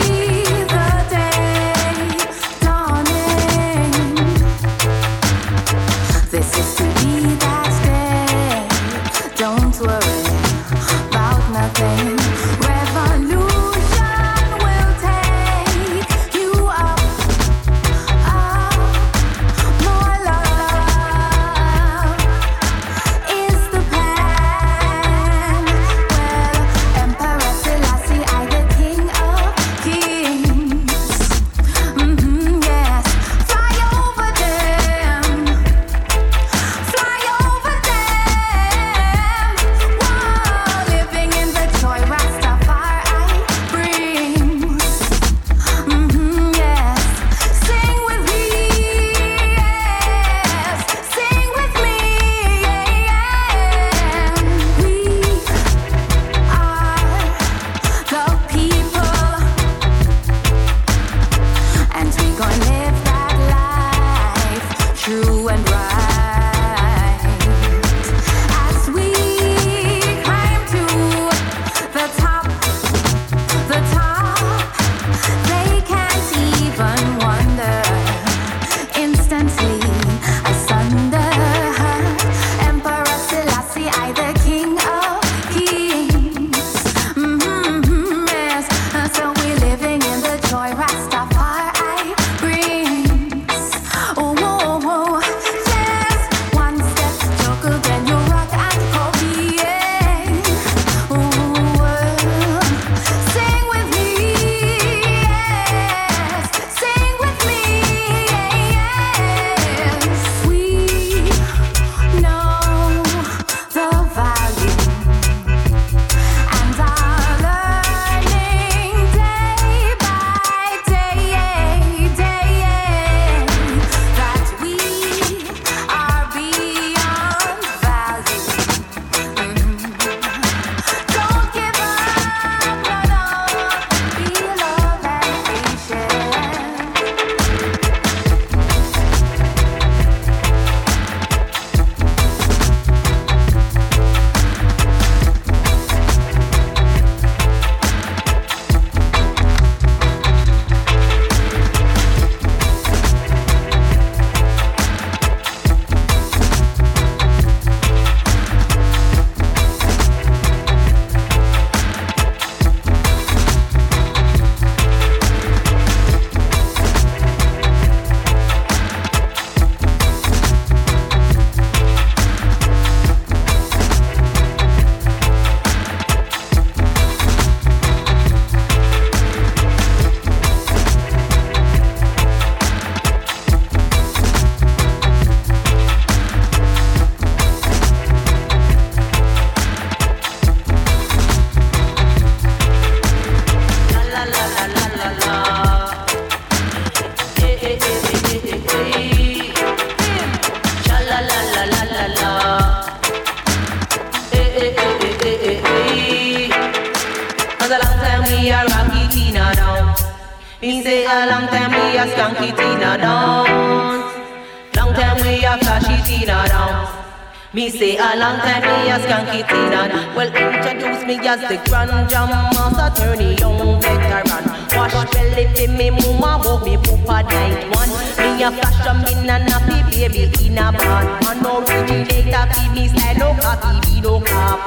the grand jam master, attorney, young veteran. Wash belly fi me mama, but me poopa night one. Me a flash a in a nappy baby in a bad man. Originator fi me style, no copy, be no carbon.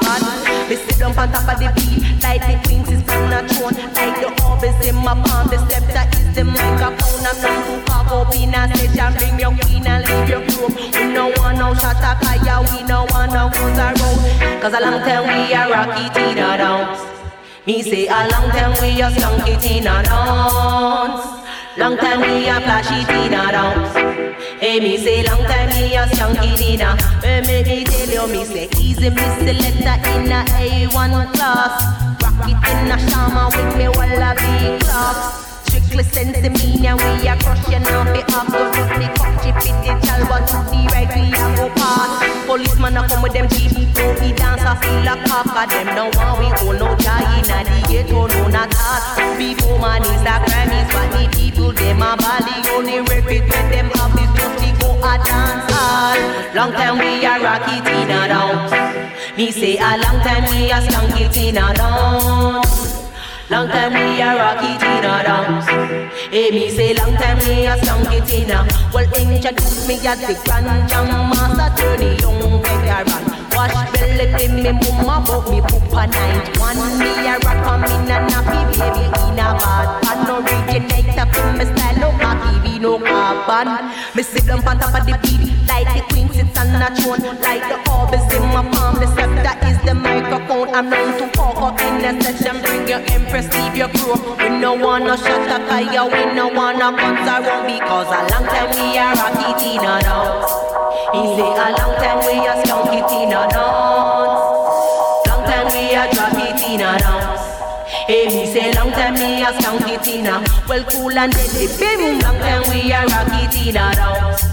Me sit down on top of the beat, like the queens is on a throne, like the orbis in my palm. The scepter is the microphone. I'm not too far up in a session. Bring your queen and leave your room. We no want no shot up higher, we no want no guns around. Cause a long time we are rocky Tina dance. Me say a long time we are skunky Tina dance. Long time we a flashy Tina dance. Hey, me say long time me a skunky Tina. Hey, me, me tell you, me say easy, me selector in a A1 class. Rock it in a shama with me wallaby clocks. Strictly sensimania, we a crush you now be off Go to the cock chip it the chal but to the right we a go past. Policeman a come with them jeep So we dance a feel a cock. Cause them no want we hold no joy Inna the ghetto no not hard Before man is a crime is what the people them a bally Only repeat when them have is just to go a dance hall. Long time we a rocky Tina dance Me say a long time we a skunky Tina dance Long time we a rocky Tina dance. Hey, me say long time we a skunky Tina. Well, introduce me as the grand jam master, attorney, young veteran. Wash belly fi me mama, but me poop a night one. Me a rock on me na nappy baby in a bad pan. Originator fi me style, no cocky, be no carbon. Me sit down on top of the beat, like the queen sits on a throne, like the orbs in my palm. The scepter the microphone. I'm known to fuck up in the session, bring your impress, leave your crew. We no wanna shut up fire, we no wanna guns around because a long time we are rocky Tina dance. He say a long time we are skunky Tina dance. Long time we are rocky Tina dance. Hey, me say long time me a skunky Tina. Well, cool and deadly, baby. Long time we a rocky Tina dance.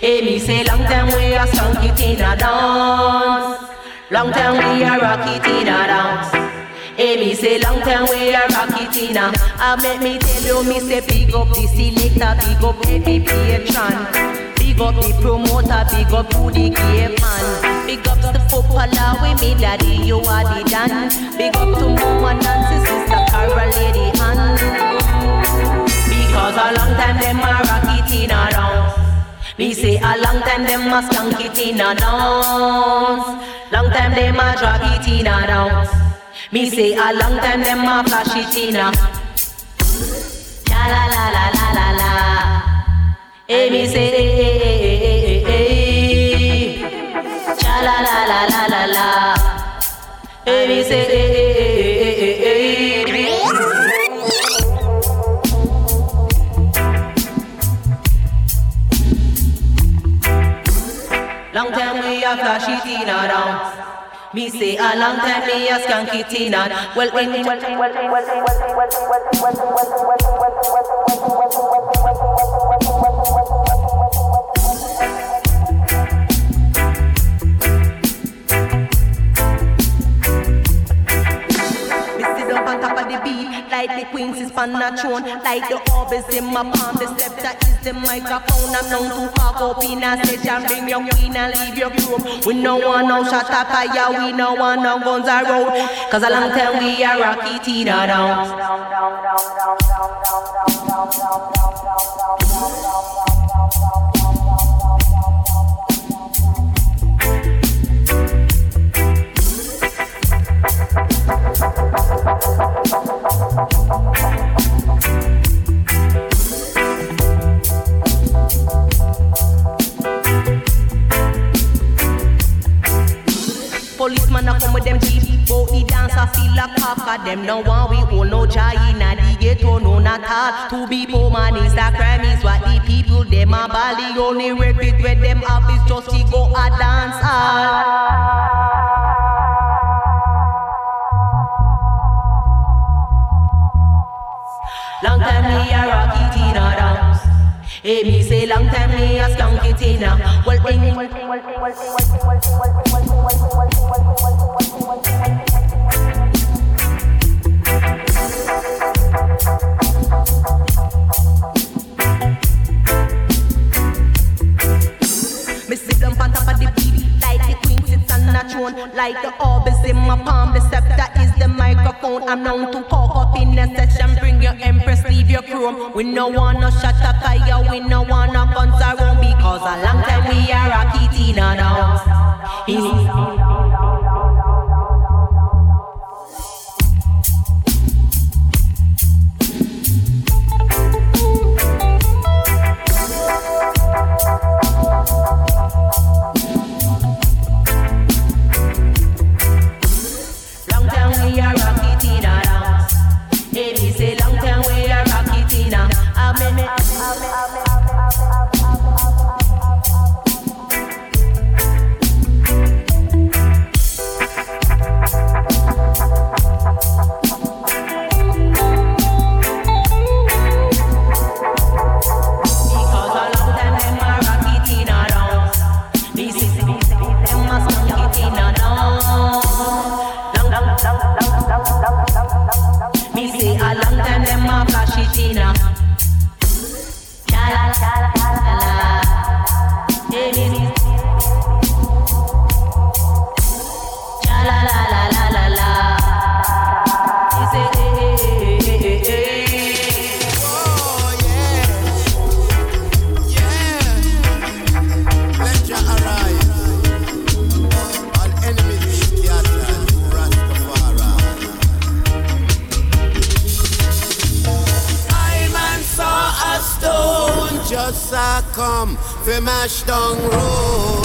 Hey, me say long time we a skunky Tina dance. Long time we a rocky Tina dance. Me say long time we a rocky Tina. I make me tell you, me say big up the selector, big up every patron. Big up the promoter, big up to the gay man. Big up the footballer with me, daddy, you are the dan. Big up to mama Nancy, sister Carol, lady Ann. Because a long time them a rocky Tina dance. Me say a long time them a skunky Tina dance. Long time them a rocky Tina dance. Me say a long time them a flashy Tina. La la la la la la la. Hey, eh, me say, hey, hey, hey, hey, hey, hey. Cha la la la la la la. Hey, me say, hey, hey, Me say a long time me a skunky Tina. Well, when like the queens is on a throne, like the orbs in my palm. The scepter is the microphone. I'm known to fuck up in a session, bring your queen and leave your room. We no want no shot up fire, we no want no guns around. Cause a long time we are rocky Tina down. Policeman a come with them jeep, but the dancer feel like cocker. Them no want we hold no joy inna the ghetto, no not all. To be poor man is a crime, is what the people them a bally. Only repeat where them have is just to go a dance hall. Long time me a rocky Tina dance. Hey, me say long time me a skunky Tina. Well, in tone. Like the orbis in my palm, the scepter is the microphone. I'm known to pop up in a session. Bring your empress, leave your crew. We no wanna shut up fire, we no wanna guns around because a long time we are a kitty now. I come, for mash down road.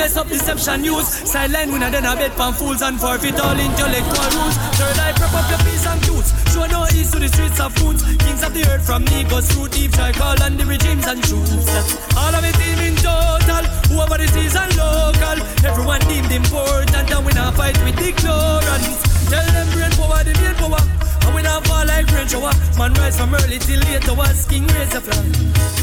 Mess up, deception use. Silent winner, then a bet pan fools and forfeit all intellectual rules. Third eye, prep up your peace and cutes. Show no ease to the streets of foods. Kings of the earth from Negros, root deep, call on the regimes and truths. All of it team in total. Whoever is and local. Everyone deemed important, and we not fight with ignorance. Tell them brain power, the main power. And we not fall like rain shower. Man rise from early till late to king raise a flag.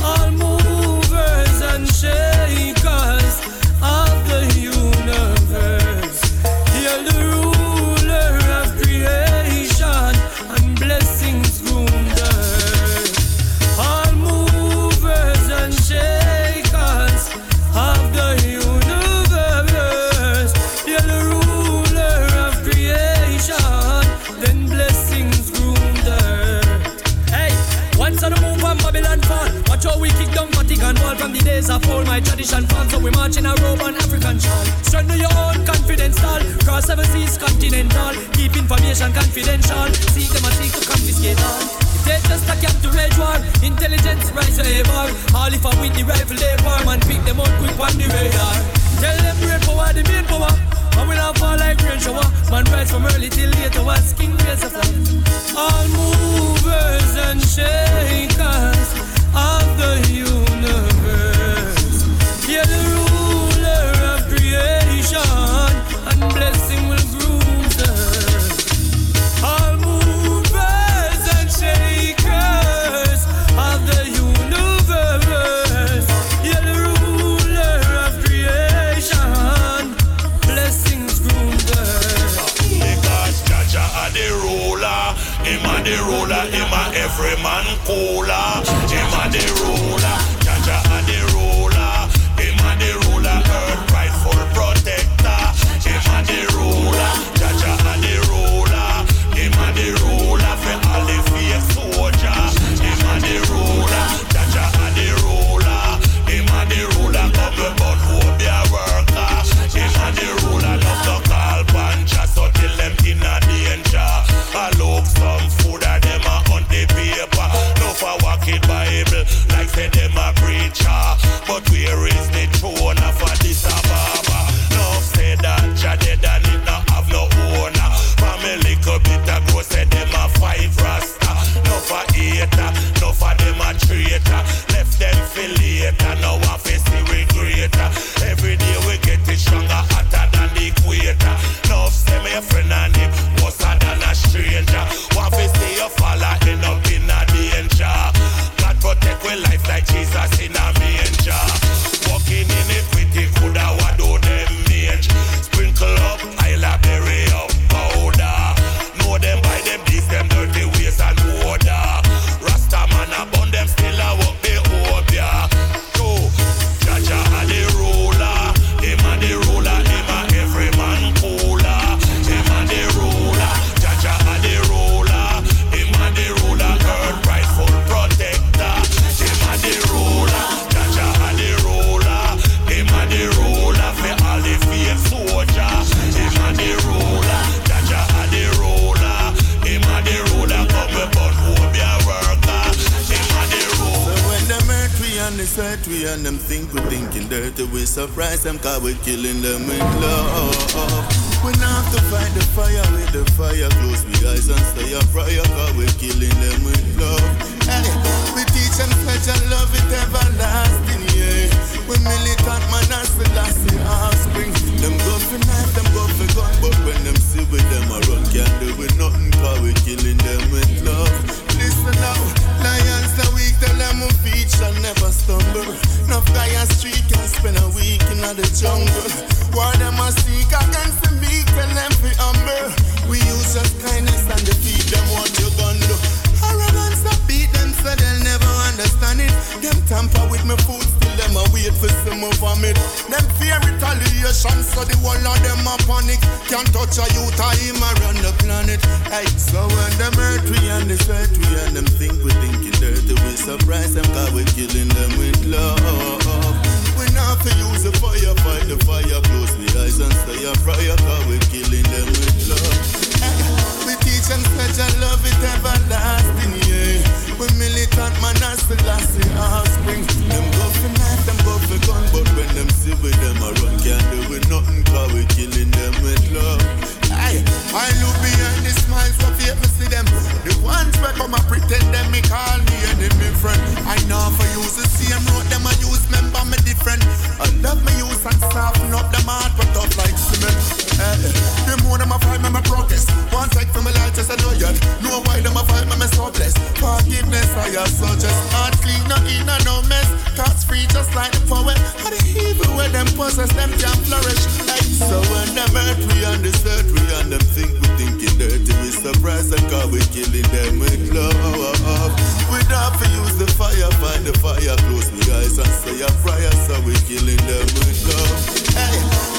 All movers and shakers of the universe. From the days. My tradition forms, so we march in a robe and African shawl. Strengthen your own confidence, tall. Cross seven seas, continental. Keep information confidential. Seek them and seek to confiscate all. They just a cap to rage war. Intelligence rise a bar. All if I win the rifle, they war. Man, pick them out quick on the radar. Tell them brain power, the main power. And we not fall like rain shower. Man, rise from early till late to watch king raise a flag. All movers and shakers of the universe. Hurt and them think we thinking dirty, we surprise them cause we killing them with love. We not have to fight the fire with the fire, close we eyes and stay a prayer cause we killing them with love. We teach and pledge and love it everlasting, yeah. We militant man and Selassie offspring. Them go for knife, them go for gun, but when them see with them I run, can't do with nothing, cause we killing them with love. Listen now, lions the weak, tell them who feet shall never stumble. No guy on street can spend a week in the jungle. Why them a seek I can see meek, tell them we humble. We use just kindness and defeat them so they'll never understand it. Them tamper with me food, still them a wait for some more vomit. Them fear retaliation, so the whole of them a panic. Can't touch a youth, I him around the planet. Hey, so when them hurt we and they hurt we and them think we thinking dirty, we surprise them 'cause we killing them with love. We not fi use the fire, fight the fire, close the eyes and say a prayer, 'cause we killing them with love. Hey, we teach them such a love it everlasting, yeah. We militant man as the last offspring. Them go for knife, them go for gun, but when them see with them a run, can't do with nothing, cause we killing them with love. Aye, I look behind the smiles, so fake me see them. The ones where come and pretend them, me call me enemy friend. I know for use the same road, them I use, member me different. I love me use and soften up them heart, but tough like cement. Eh, the more them a fight, me, me progress. One take from my life, just a loyal. Know why them a fight, me, me so blessed. Forgiveness, I have suggest. Heart clean, no in no mess. Thoughts free, just like the poet. And the evil where them possess, them can flourish. Hey, so when them hurt, we on this earth, we on them think we thinking dirty. We surprised and cause we killing them with love. We don't have to use the fire, find the fire, close the eyes and say a prayer. So we killing them with love. Hey,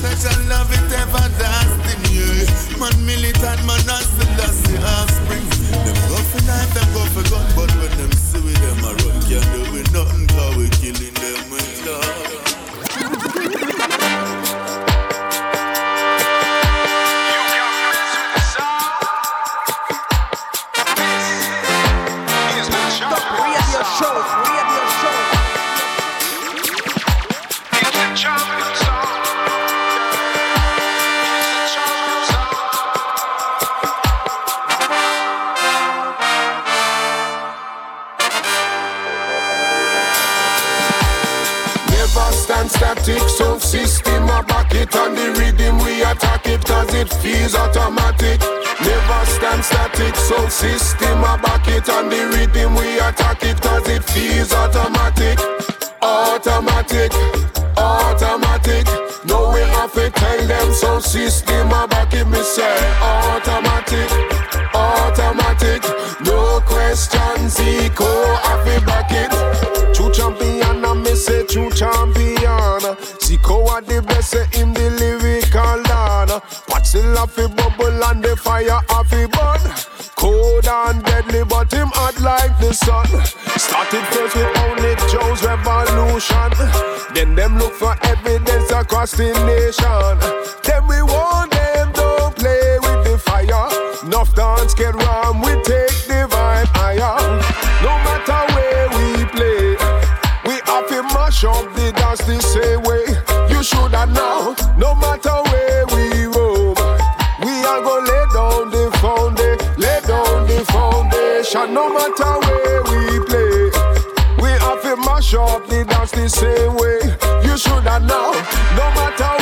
such a love it everlasting, yeah. Man militant, man as the last offspring. Them go for knife, them go for gun, but when them see with them a run, can't do with nothing, cause we killing them with love. Feels automatic. Never stand static, so system a back it on the rhythm we attack it cause it feels automatic. Automatic, automatic. No we have to tell them so system a back it me say automatic, automatic. No questions, eco have to back it. True champion, I me say true champion. Zico are the best, him the still a bubble and the fire a burn. Cold and deadly, but him hot like the sun. Started first with only Joe's revolution. Then them look for evidence across the nation. Then we want them don't play with the fire. Enough dance get wrong, we take the vibe higher. No matter where we play, we have to mash up the dance the same way. You should have known. No matter where we play, we have to mash up the dance the same way. You should have known. No matter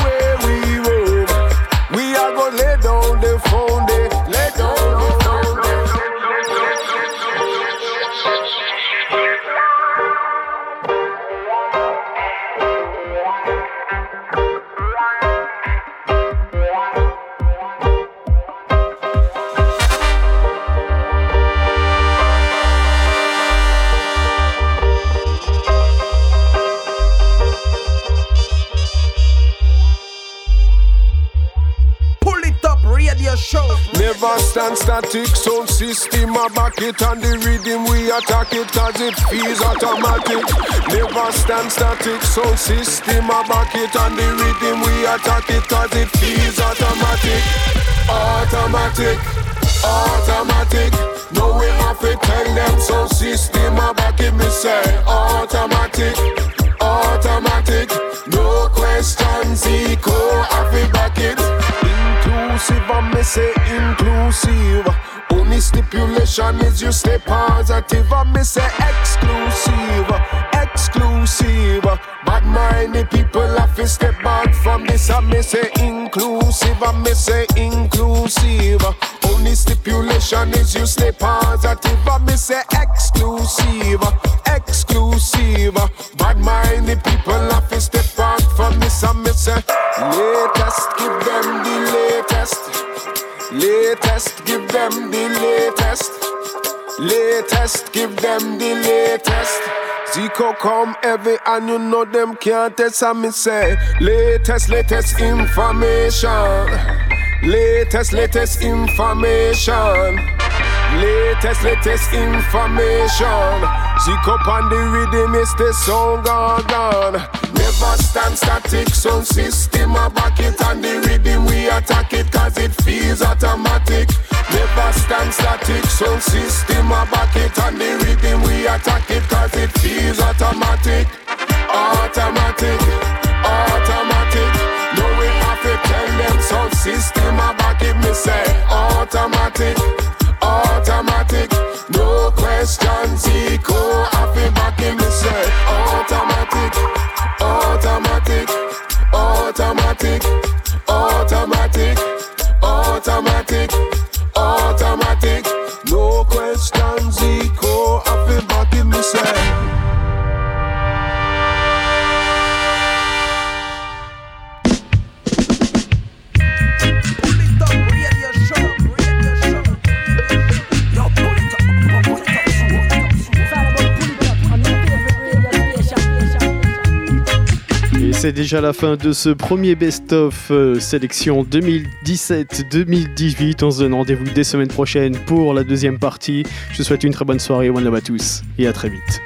system a back it and the rhythm we attack it cause it feels automatic. Never stand static, sound system a back it and the rhythm we attack it cause it feels automatic. Automatic, automatic. No we have to tell them sound system a back it me say automatic, automatic. No questions, eco have to back it. Inclusive, I may say inclusive. Only stipulation is you stay positive. I may say exclusive, exclusive. Bad minded people have to step back from this. I may say inclusive. I may say inclusive. Only stipulation is stay positive. I may say exclusive, exclusive. Bad minded people have to step back from this. say latest, give them the latest. Latest, give them the latest. Latest, give them the latest. Zico come heavy and you know them can't test and me say latest, latest information. Latest, latest information. Latest, latest information. Zico on the rhythm is the song gone. Never stand static, sound system a back it and the rhythm we attack it cause it feels automatic. Never stand static, sound system a back it and the rhythm we attack it cause it feels automatic. Automatic, automatic. System a back it me say automatic, automatic. No questions, eco happy back in me say automatic, automatic, automatic, automatic, automatic, automatic. No questions, eco happy back in me say. C'est déjà la fin de ce premier best-of euh, sélection 2017-2018. On se donne rendez-vous dès semaine prochaine pour la deuxième partie. Je vous souhaite une très bonne soirée. One love à tous et à très vite.